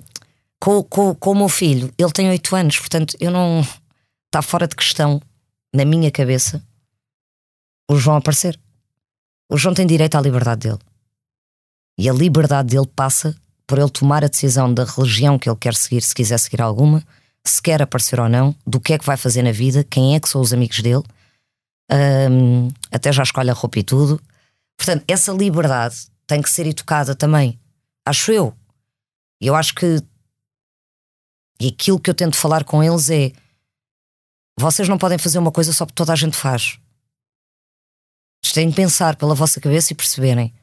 S2: com, com, com o meu filho, ele tem 8 anos, portanto, eu não. Está fora de questão, na minha cabeça, o João aparecer. O João tem direito à liberdade dele. E a liberdade dele passa por ele tomar a decisão da religião que ele quer seguir, se quiser seguir alguma, se quer aparecer ou não, do que é que vai fazer na vida, quem é que são os amigos dele. Ahm, até já escolhe a roupa e tudo. Portanto, essa liberdade tem que ser educada também, acho eu. Eu acho que. E aquilo que eu tento falar com eles é: vocês não podem fazer uma coisa só porque toda a gente faz. Vocês têm que pensar pela vossa cabeça e perceberem: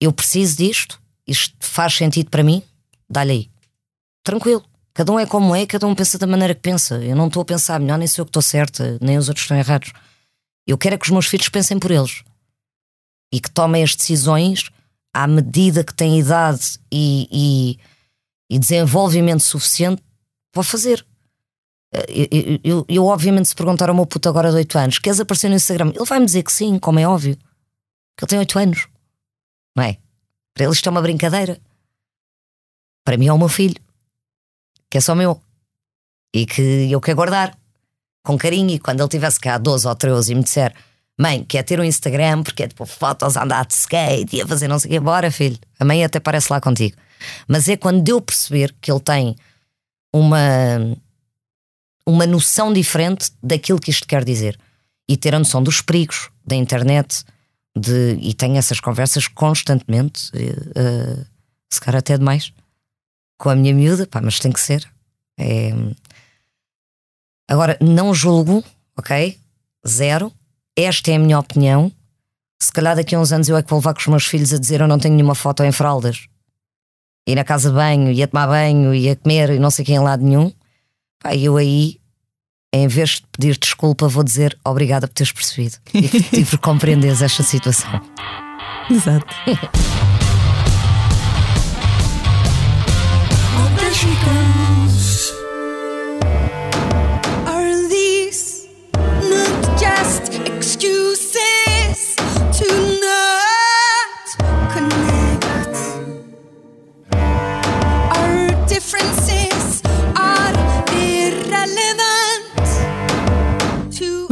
S2: eu preciso disto, isto faz sentido para mim, dá-lhe aí. Tranquilo. Cada um é como é, cada um pensa da maneira que pensa. Eu não estou a pensar melhor, nem sou eu que estou certa, nem os outros estão errados. Eu quero é que os meus filhos pensem por eles e que tomem as decisões à medida que têm idade e, e- e desenvolvimento suficiente para fazer. Eh, Eu, eu- eu- eu, obviamente, se perguntar ao meu puto agora de 8 anos, queres aparecer no Instagram? Ele vai-me dizer que sim, como é óbvio. Que ele tem 8 anos. Não é? Para ele isto é uma brincadeira. Para mim é o meu filho, que é só meu. E que eu quero guardar com carinho. E quando ele tivesse cá 12 ou 13 e me disser, mãe, quer ter um Instagram porque é tipo fotos a andar de skate e a fazer não sei o bora, filho. A mãe até parece lá contigo. Mas é quando eu perceber que ele tem uma, uma noção diferente daquilo que isto quer dizer e ter a noção dos perigos da internet. De, e tenho essas conversas constantemente, eh, se calhar até demais, com a minha miúda, pá, mas tem que ser. É... Agora, não julgo, ok? Zero. Esta é a minha opinião. Se calhar daqui a uns anos eu é que vou levar com os meus filhos a dizer eu não tenho nenhuma foto em fraldas. Ir na casa de banho, ia tomar banho, ia comer e não sei quem em lado nenhum. Pá, eu aí, em vez de pedir desculpa, vou dizer obrigada por teres percebido e por, e por compreenderes esta situação.
S1: Exato.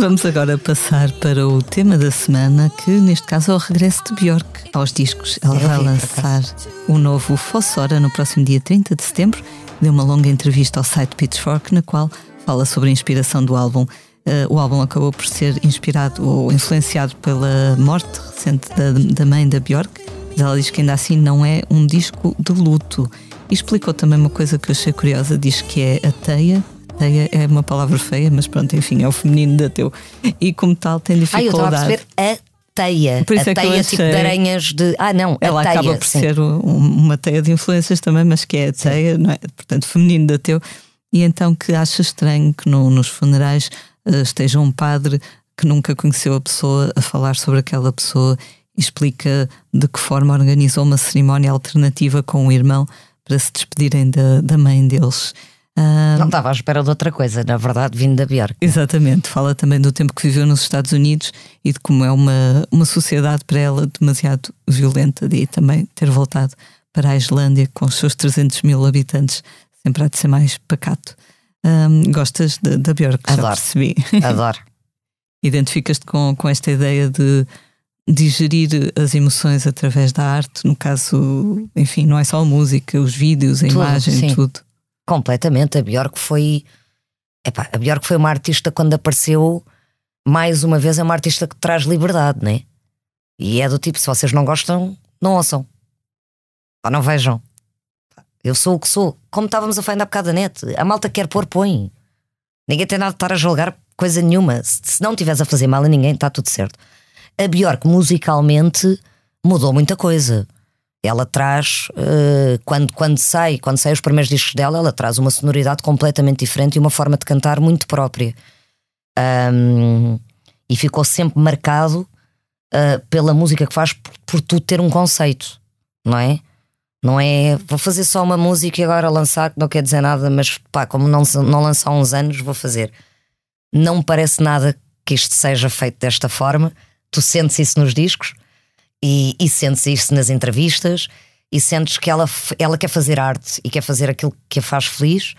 S1: Vamos agora passar para o tema da semana, que neste caso é o regresso de Björk aos discos. Ela vai lançar o novo Fossora no próximo dia 30 de setembro. Deu uma longa entrevista ao site Pitchfork, na qual fala sobre a inspiração do álbum. Eh, o álbum acabou por ser inspirado ou influenciado pela morte recente da, da mãe da Björk, mas ela diz que ainda assim não é um disco de luto. E explicou também uma coisa que eu achei curiosa: diz que é a teia. Teia é uma palavra feia, mas pronto, enfim, é o feminino da teu. E como tal, tem
S2: Ah, eu estava
S1: dificuldade.
S2: a perceber a teia.
S1: Por isso
S2: a
S1: é
S2: teia tipo de aranhas de. Ah, não,
S1: Ela
S2: teia.
S1: acaba por
S2: sim.
S1: ser um- uma teia de influências também, mas que é a teia, não é? portanto, feminino da teu. E então que acha estranho que no- nos funerais eh, esteja um padre que nunca conheceu a pessoa a falar sobre aquela pessoa e explica de que forma organizou uma cerimónia alternativa com o irmão para se despedirem da, da mãe deles.
S2: Não estava à espera de outra coisa, na verdade, vindo da Björk.
S1: Exatamente, fala também do tempo que viveu nos Estados Unidos e de como é uma, uma sociedade para ela demasiado violenta, de também ter voltado para a Islândia com os seus 300 mil habitantes, sempre há de ser mais pacato. Ahm, gostas da, Björk, já
S2: Adoro.
S1: percebi.
S2: Adoro.
S1: Identificas-te com, com esta ideia de digerir as emoções através da arte, no caso, enfim, não é só a música, os vídeos, a
S2: Tudo,
S1: imagem,
S2: sim.
S1: tudo.
S2: Completamente. A Björk foi. Epá, a Björk foi uma artista quando apareceu, mais uma vez, é uma artista que traz liberdade, né? E é do tipo: se vocês não gostam, não ouçam. Ou não vejam. Eu sou o que sou. Como estávamos a falar ainda há net. A malta quer pôr, põe. Ninguém tem nada de estar a julgar coisa nenhuma. Se, se não estiveres a fazer mal a ninguém, está tudo certo. A Björk, musicalmente, mudou muita coisa. Ela traz, eh, quando, quando sai, quando sai os primeiros discos dela, ela traz uma sonoridade completamente diferente e uma forma de cantar muito própria. Ahm, e ficou sempre marcado ah, pela música que faz por, por tu ter um conceito, não é? Não é vou fazer só uma música e agora lançar, que não quer dizer nada, mas pá, como não, não lançar há uns anos, vou fazer. Não me parece nada que isto seja feito desta forma. Tu sentes isso nos discos e, e sentes isso nas entrevistas e sentes que ela, ela quer fazer arte e quer fazer aquilo que a faz feliz.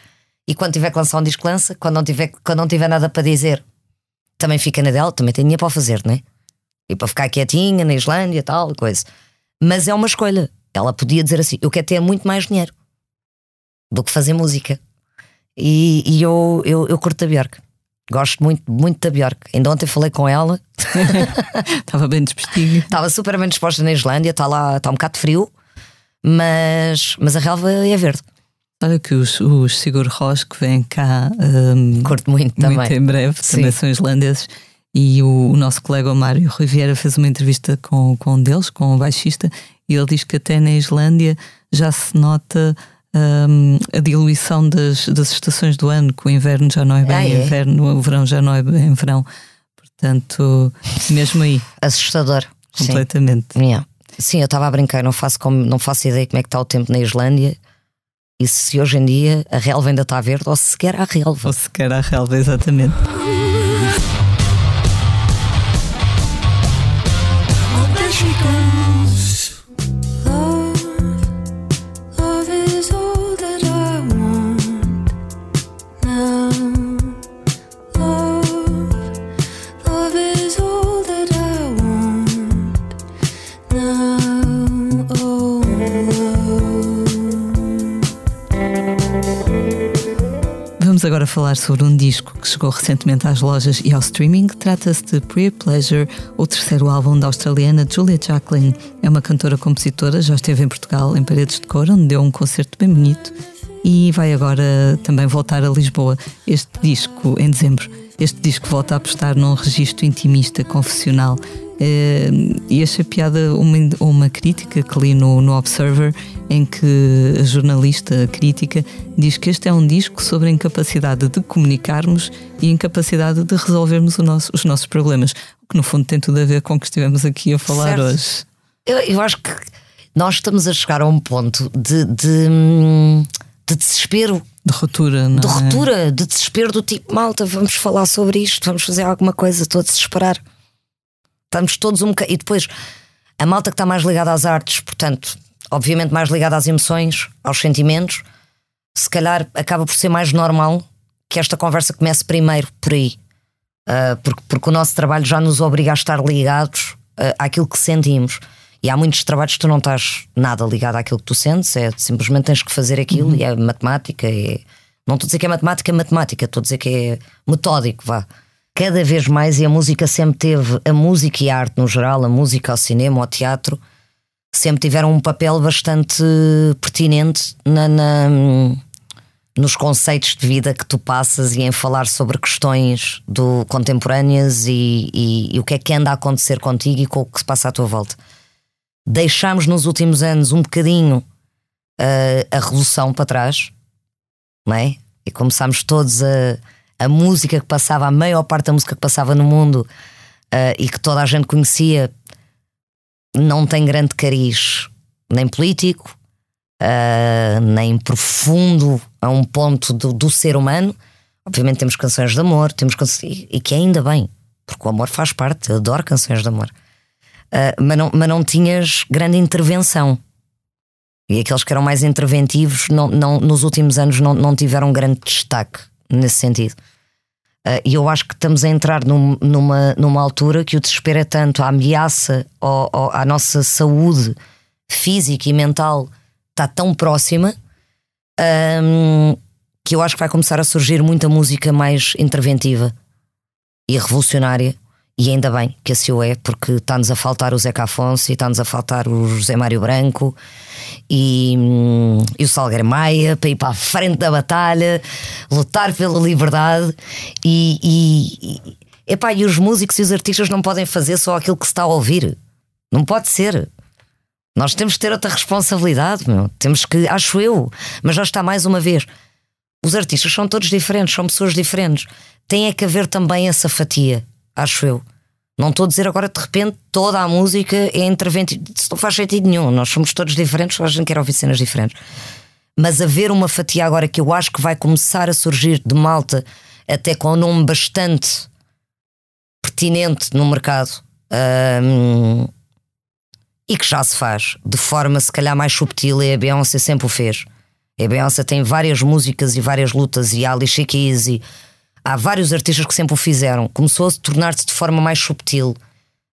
S2: E quando tiver que lançar um disco, lança. Quando não tiver, quando não tiver nada para dizer, também fica na dela, também tem dinheiro para fazer, não é? E para ficar quietinha na Islândia tal coisa. Mas é uma escolha. Ela podia dizer assim: eu quero ter muito mais dinheiro do que fazer música. E, e eu, eu, eu curto a Björk. Gosto muito, muito da Björk. Ainda ontem falei com ela,
S1: Estava bem despestinho.
S2: estava super bem disposta na Islândia, está lá, está um bocado frio, mas, mas a relva é verde.
S1: Olha que os, os Sigur Rós que vêm cá hum,
S2: Curto muito também.
S1: muito em breve,
S2: Sim.
S1: também são islandeses. E o, o nosso colega o Mário Riviera fez uma entrevista com, com um deles, com o baixista, e ele diz que até na Islândia já se nota hum, a diluição das, das estações do ano, que o inverno já não é bem
S2: Ah, é?
S1: inverno, o verão já não é bem verão. Portanto, mesmo aí,
S2: Assustador. Sim.
S1: completamente.
S2: Yeah. Sim, eu estava a brincar, não faço, como, não faço ideia como é que está o tempo na Islândia e se hoje em dia a relva ainda está verde ou se sequer há relva.
S1: Ou sequer à relva, exatamente. Agora falar sobre um disco que chegou recentemente às lojas e ao streaming. Trata-se de Pre Pleasure, o terceiro álbum da australiana Julia Jacqueline. É uma cantora-compositora, já esteve em Portugal, em Paredes de Cor, onde deu um concerto bem bonito e vai agora também voltar a Lisboa. Este disco, em dezembro, este disco volta a apostar num registro intimista, confessional. Eh, e achei piada uma, uma crítica que li no, no Observer em que a jornalista a crítica diz que este é um disco sobre a incapacidade de comunicarmos e a incapacidade de resolvermos nosso- os nossos problemas, o que no fundo tem tudo a ver com o que estivemos aqui a falar
S2: Certo.
S1: hoje.
S2: Eu, eu acho que nós estamos a chegar a um ponto de, de, hum, de desespero,
S1: De ruptura, não
S2: de
S1: é?
S2: ruptura, de desespero do tipo, malta, vamos falar sobre isto, vamos fazer alguma coisa, estou a desesperar. Estamos todos um bocadinho. E depois, a malta que está mais ligada às artes, portanto, obviamente mais ligada às emoções, aos sentimentos, se calhar acaba por ser mais normal que esta conversa comece primeiro por aí. Uh, porque, porque o nosso trabalho já nos obriga a estar ligados uh, àquilo que sentimos. E há muitos trabalhos que tu não estás nada ligado àquilo que tu sentes, é simplesmente tens que fazer aquilo
S1: Uhum.
S2: e é matemática. É... Não estou a dizer que é matemática, é matemática, estou a dizer que é metódico, vá. Cada vez mais, e a música sempre teve, a música e a arte no geral, a música, o cinema, o teatro, sempre tiveram um papel bastante pertinente na- na, nos conceitos de vida que tu passas e em falar sobre questões do contemporâneas e, e- e o que é que anda a acontecer contigo e com o que se passa à tua volta. Deixámos nos últimos anos um bocadinho ah, a revolução para trás, não é? E começámos todos a, a música que passava, a maior parte da música que passava no mundo ah, e que toda a gente conhecia, não tem grande cariz, nem político, ah, nem profundo a um ponto do, do ser humano. Obviamente temos canções de amor, temos canções, e, que ainda bem, porque o amor faz parte, eu adoro canções de amor. Ah, mas, não, mas não tinhas grande intervenção. E aqueles que eram mais interventivos não, não, nos últimos anos não, não tiveram grande destaque nesse sentido. Ah, E eu acho que estamos a entrar num- numa, numa altura que o desespero é tanto, a ameaça ao- ao- à nossa saúde física e mental está tão próxima hum, que eu acho que vai começar a surgir muita música mais interventiva e revolucionária. E ainda bem que assim o é, porque está-nos a faltar o Zeca Afonso e está-nos a faltar o José Mário Branco e, hum, e o Salgueiro Maia para ir para a frente da batalha, lutar pela liberdade. E, e, e, epá, e os músicos e os artistas não podem fazer só aquilo que se está a ouvir. Não pode ser. Nós temos que ter outra responsabilidade, meu. Temos que, acho eu, mas já está mais uma vez. Os artistas são todos diferentes, são pessoas diferentes. Tem é que haver também essa fatia, acho eu. Não estou a dizer agora de repente toda a música é interventiva. Isso não faz sentido nenhum. Nós somos todos diferentes, a gente quer ouvir cenas diferentes. Mas haver uma fatia agora que eu acho que vai começar a surgir de malta, até com um nome bastante pertinente no mercado. hum, e que já se faz de forma se calhar mais subtil e a Beyoncé sempre o fez. A Beyoncé tem várias músicas e várias lutas e a Alicia Keys e há vários artistas que sempre o fizeram. Começou a tornar-se de forma mais subtil.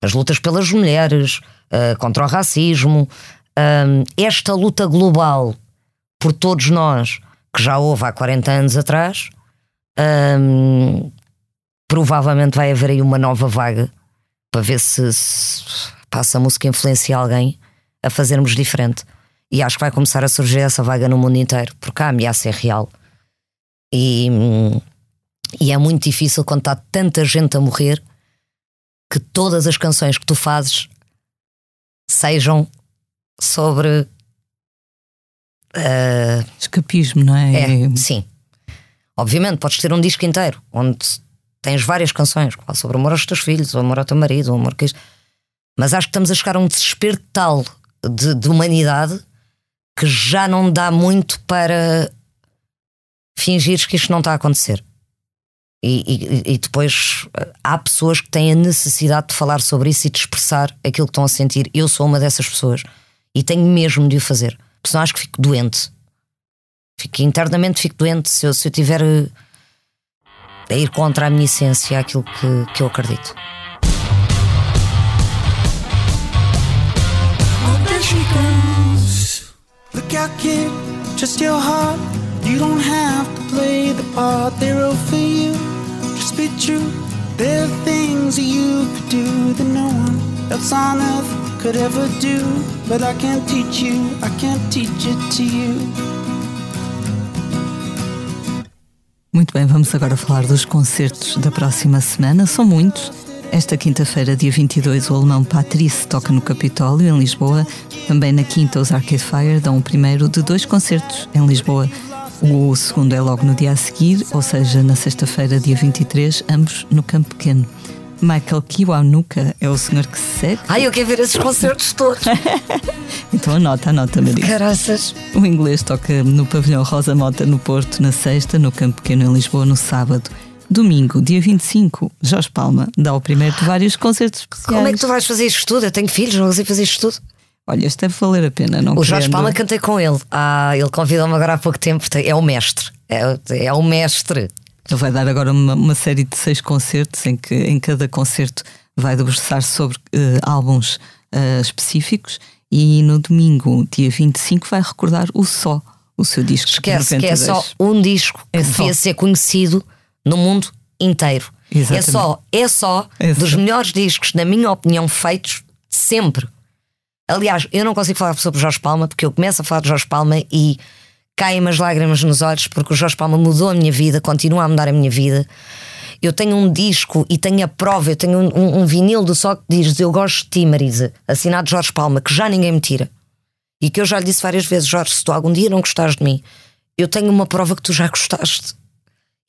S2: As lutas pelas mulheres, ah, contra o racismo, hum, esta luta global por todos nós que já houve há 40 anos atrás, hum, provavelmente vai haver aí uma nova vaga para ver se, se passa a música influencia alguém a fazermos diferente. E acho que vai começar a surgir essa vaga no mundo inteiro, porque a ameaça é real. E, hum, e é muito difícil quando está tanta gente a morrer que todas as canções que tu fazes sejam sobre. ah,
S1: Escapismo, não é?
S2: é, sim. Obviamente, podes ter um disco inteiro onde tens várias canções sobre o amor aos teus filhos, o amor ao teu marido, o amor que isto. Mas acho que estamos a chegar a um desespero tal de, de humanidade que já não dá muito para fingires que isto não está a acontecer. E, e- e depois há pessoas que têm a necessidade de falar sobre isso e de expressar aquilo que estão a sentir. Eu sou uma dessas pessoas e tenho mesmo de o fazer, porque senão acho que fico doente. Fico internamente fico doente se eu, se eu tiver eh, a ir contra a minha essência, aquilo que, que eu acredito.
S3: Just your heart. You don't have to play the part they wrote for you. Be true. There are things you could do that no one else on earth could ever do. But I can't teach you, I can't teach it to you.
S1: Muito bem, vamos agora falar dos concertos da próxima semana. São muitos. Esta quinta-feira, dia 22, o alemão Patrice toca no Capitólio, em Lisboa. Também na quinta, os Arcade Fire dão o primeiro de dois concertos em Lisboa. O segundo é logo no dia a seguir, ou seja, na sexta-feira, dia 23, ambos no Campo Pequeno. Michael Kiwanuka é o senhor que se segue.
S2: Ai, eu quero ver esses concertos todos.
S1: Então anota, anota, Maria.
S2: Caraças.
S1: O inglês toca no pavilhão Rosa Mota no Porto na sexta, no Campo Pequeno em Lisboa no sábado. Domingo, dia 25, Jorge Palma dá o primeiro de vários concertos especiais.
S2: Como é que tu vais fazer isto tudo? Eu tenho filhos, não consigo fazer isto tudo.
S1: Olha, isto deve valer a pena, não
S2: O Jorge
S1: querendo-
S2: Palma cantei com ele. Ah, ele convidou-me agora há pouco tempo. É o mestre. É, é o mestre.
S1: Ele vai dar agora uma, uma série de seis concertos em que em cada concerto vai debruçar sobre eh, álbuns eh, específicos e no domingo, dia 25, vai recordar o Só, o seu disco.
S2: Esquece que é
S1: 92.
S2: só um disco que
S1: É
S2: devia ser conhecido no mundo inteiro.
S1: Exatamente.
S2: É só, é só
S1: É
S2: dos melhores discos, na minha opinião, feitos sempre. Aliás, eu não consigo falar sobre Jorge Palma porque eu começo a falar de Jorge Palma e caem-me as lágrimas nos olhos porque o Jorge Palma mudou a minha vida, continua a mudar a minha vida. Eu tenho um disco e tenho a prova, eu tenho um, um- um vinil do só que diz Eu gosto de ti, Marisa, assinado Jorge Palma, que já ninguém me tira. E que eu já lhe disse várias vezes: Jorge, se tu algum dia não gostares de mim, eu tenho uma prova que tu já gostaste.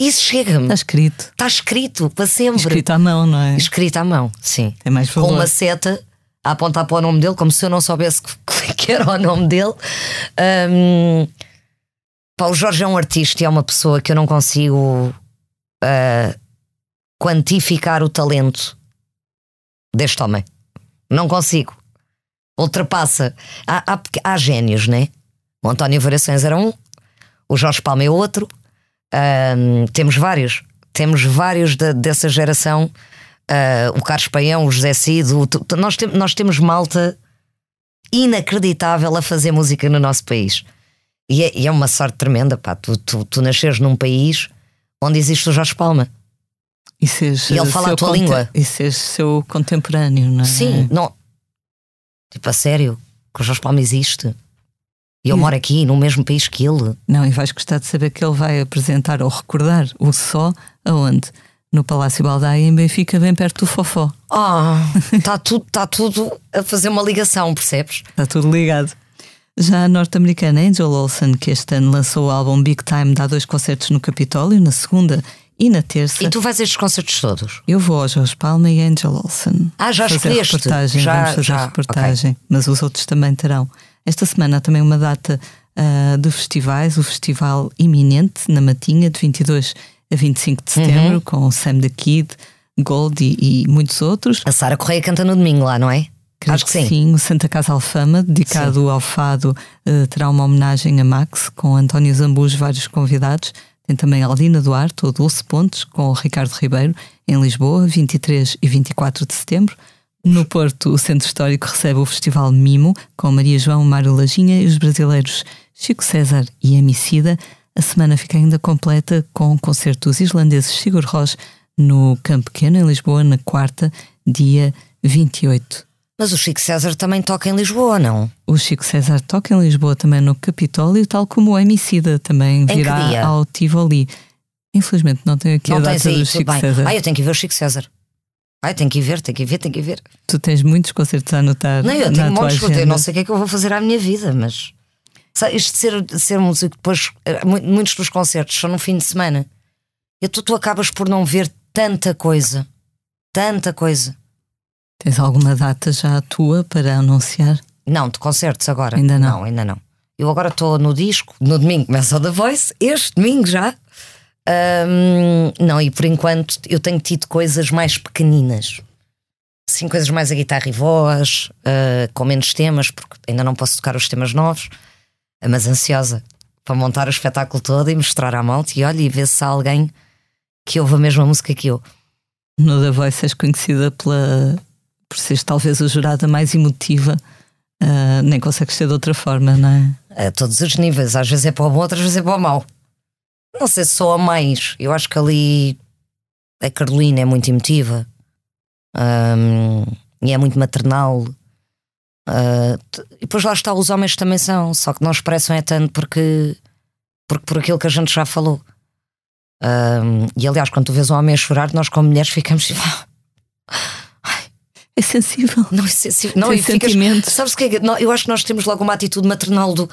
S2: Isso chega-me.
S1: Está escrito.
S2: Está escrito para sempre.
S1: Escrito à mão, não é?
S2: Escrito à mão, sim.
S1: Tem mais
S2: Com
S1: valor.
S2: uma seta a apontar para o nome dele, como se eu não soubesse que, que era o nome dele. Hum, pá, o Jorge é um artista e é uma pessoa que eu não consigo ah, quantificar o talento deste homem. Não consigo. Ultrapassa. Há, há, há génios, né? O António Variações era um, o Jorge Palma é outro. Hum, temos vários. Temos vários da- dessa geração. Ah, o Carlos Paião, o José Cid. o- tu- nós, nós temos malta inacreditável a fazer música no nosso país. E é, e é uma sorte tremenda, pá. Tu, tu, tu nasceres num país onde existe o Jorge Palma.
S1: E, seres,
S2: E ele
S1: eh,
S2: fala a tua língua.
S1: E seres seu contemporâneo, não é?
S2: Sim, não. Tipo, a sério, que o Jorge Palma existe. E eu
S1: Sim.
S2: moro aqui, no mesmo país que ele.
S1: Não, e vais gostar de saber que ele vai apresentar ou recordar o Só aonde? No Palácio Baldaia, em Benfica, bem perto do Fofó.
S2: Ah, está tudo, tá tudo a fazer uma ligação, percebes?
S1: Está tudo ligado. Já a norte-americana Angel Olsen, que este ano lançou o álbum Big Time, dá dois concertos no Capitólio, na segunda e na terça.
S2: E tu vais a estes concertos todos?
S1: Eu vou ao Jorge Palma e Angel Olsen.
S2: Ah, já
S1: fazer
S2: escolheste?
S1: reportagem,
S2: Já-
S1: vamos fazer
S2: já,
S1: reportagem, mas os outros também terão. Esta semana há também uma data ah, de festivais, o Festival Iminente, na Matinha, de 22 a 25 de setembro,
S2: Uhum.
S1: com Sam the Kid, Gold e, e muitos outros.
S2: A Sara Correia canta no domingo lá, não é?
S1: Creio
S2: Acho que sim.
S1: o Santa Casa Alfama, dedicado ao fado, eh, terá uma homenagem a Max, com António Zambus, vários convidados. Tem também Aldina Duarte, ou Dulce Pontes, com o Ricardo Ribeiro, em Lisboa, 23 e 24 de setembro. No Porto, o Centro Histórico recebe o Festival Mimo, com Maria João, Mário Lajinha e os brasileiros Chico César e Emicida. A semana fica ainda completa com o concerto dos islandeses Sigur Rós no Campo Pequeno, em Lisboa, na quarta, dia 28.
S2: Mas o Chico César também toca em Lisboa, não?
S1: O Chico César toca em Lisboa também no Capitólio, tal como o Emicida também virá ao Tivoli. Infelizmente não tenho aqui
S2: não
S1: a data
S2: aí,
S1: do Chico
S2: bem.
S1: César.
S2: Ah, eu tenho que ver o Chico César. Ah, eu tenho que ir ver, tenho que ir ver, tenho que ir ver.
S1: Tu tens muitos concertos a anotar.
S2: Não, eu tenho coisa, eu não sei o que é que eu vou fazer à minha vida, mas. Isto de ser, de ser músico, depois, eh, mu- muitos dos concertos são no fim de semana. E tu, tu acabas por não ver tanta coisa. Tanta coisa.
S1: Tens alguma data já tua para anunciar?
S2: Não, de concertos agora.
S1: Ainda não.
S2: ainda não. Eu agora estou no disco, no domingo começa o The Voice, este domingo já. Ahm, não, e por enquanto eu tenho tido coisas mais pequeninas. Sim, coisas mais a guitarra e voz, ah, com menos temas, porque ainda não posso tocar os temas novos, mas ansiosa para montar o espetáculo todo e mostrar à malta e olha, e ver se há alguém que ouve a mesma música que eu.
S1: No The Voice és conhecida pela, por seres talvez a jurada mais emotiva. Ah, nem consegues ser de outra forma, não é?
S2: a todos os níveis. Às vezes é para o bom, outras vezes é para o mau. Não sei se sou a mais. Eu acho que ali a Carolina é muito emotiva Ahm, e é muito maternal. Ah, t- e depois lá está, os homens também são, só que não expressam é tanto porque, porque por aquilo que a gente já falou. Ahm, e aliás, quando tu vês um homem a chorar, nós como mulheres ficamos tipo,
S1: É sensível.
S2: Não, é sensível. Não,
S1: Tem
S2: e ficas,
S1: sentimentos.
S2: Sabes o que é? Eu acho que nós temos logo uma atitude maternal do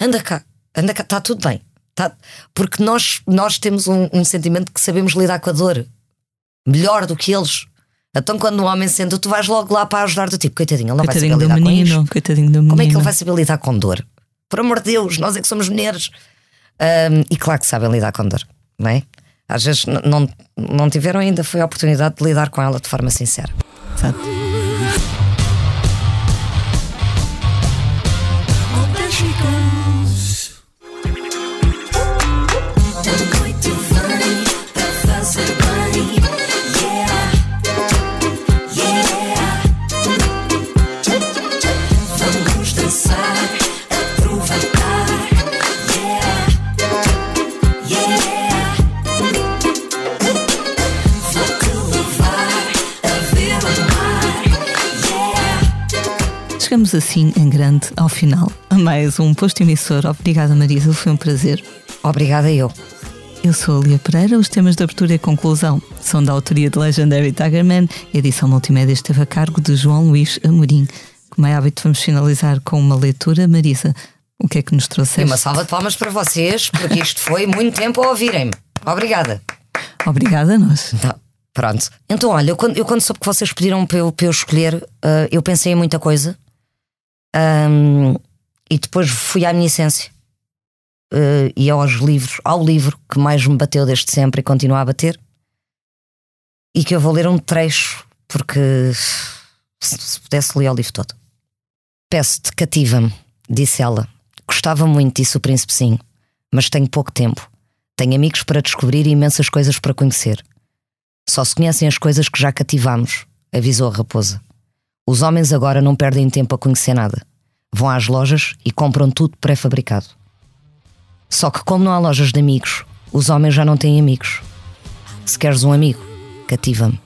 S2: anda cá, anda cá, está tudo bem. Tá, porque nós, nós temos um, um sentimento que sabemos lidar com a dor melhor do que eles. Então, quando um homem sente, tu vais logo lá para ajudar do tipo, coitadinho, ele não
S1: Coitadinho
S2: vai saber lidar com
S1: menino,
S2: isto.
S1: coitadinho do menino.
S2: Como é que ele vai saber lidar com dor? Por amor de Deus, nós é que somos mulheres. Ahm, e claro que sabem lidar com dor, não é? Às vezes não, não tiveram ainda foi a oportunidade de lidar com ela de forma sincera.
S1: Exato. Chegamos assim em grande ao final. A mais um posto emissor. Obrigada, Marisa, foi um prazer.
S2: Obrigada eu.
S1: Eu sou a Lia Pereira. Os temas de abertura e conclusão são da autoria de Legendary Tigerman. A edição multimédia esteve a cargo de João Luís Amorim. Como é hábito, vamos finalizar com uma leitura. Marisa, o que é que nos trouxe?
S2: E uma salva de palmas para vocês, porque isto foi muito tempo a ouvirem-me. Obrigada.
S1: Obrigada a nós.
S2: Tá, pronto. Então, olha, eu quando, eu quando soube que vocês pediram para eu, para eu escolher, uh, eu pensei em muita coisa um, e depois fui à minha essência uh, e aos livros, ao livro que mais me bateu desde sempre e continua a bater, e que eu vou ler um trecho, porque se, se pudesse ler o livro todo. Peço-te, cativa-me, disse ela. Gostava muito disso, o príncipe sim, mas tenho pouco tempo. Tenho amigos para descobrir e imensas coisas para conhecer. Só se conhecem as coisas que já cativamos, avisou a raposa. Os homens agora não perdem tempo a conhecer nada. Vão às lojas e compram tudo pré-fabricado. Só que, como não há lojas de amigos, os homens já não têm amigos. Se queres um amigo, cativa-me.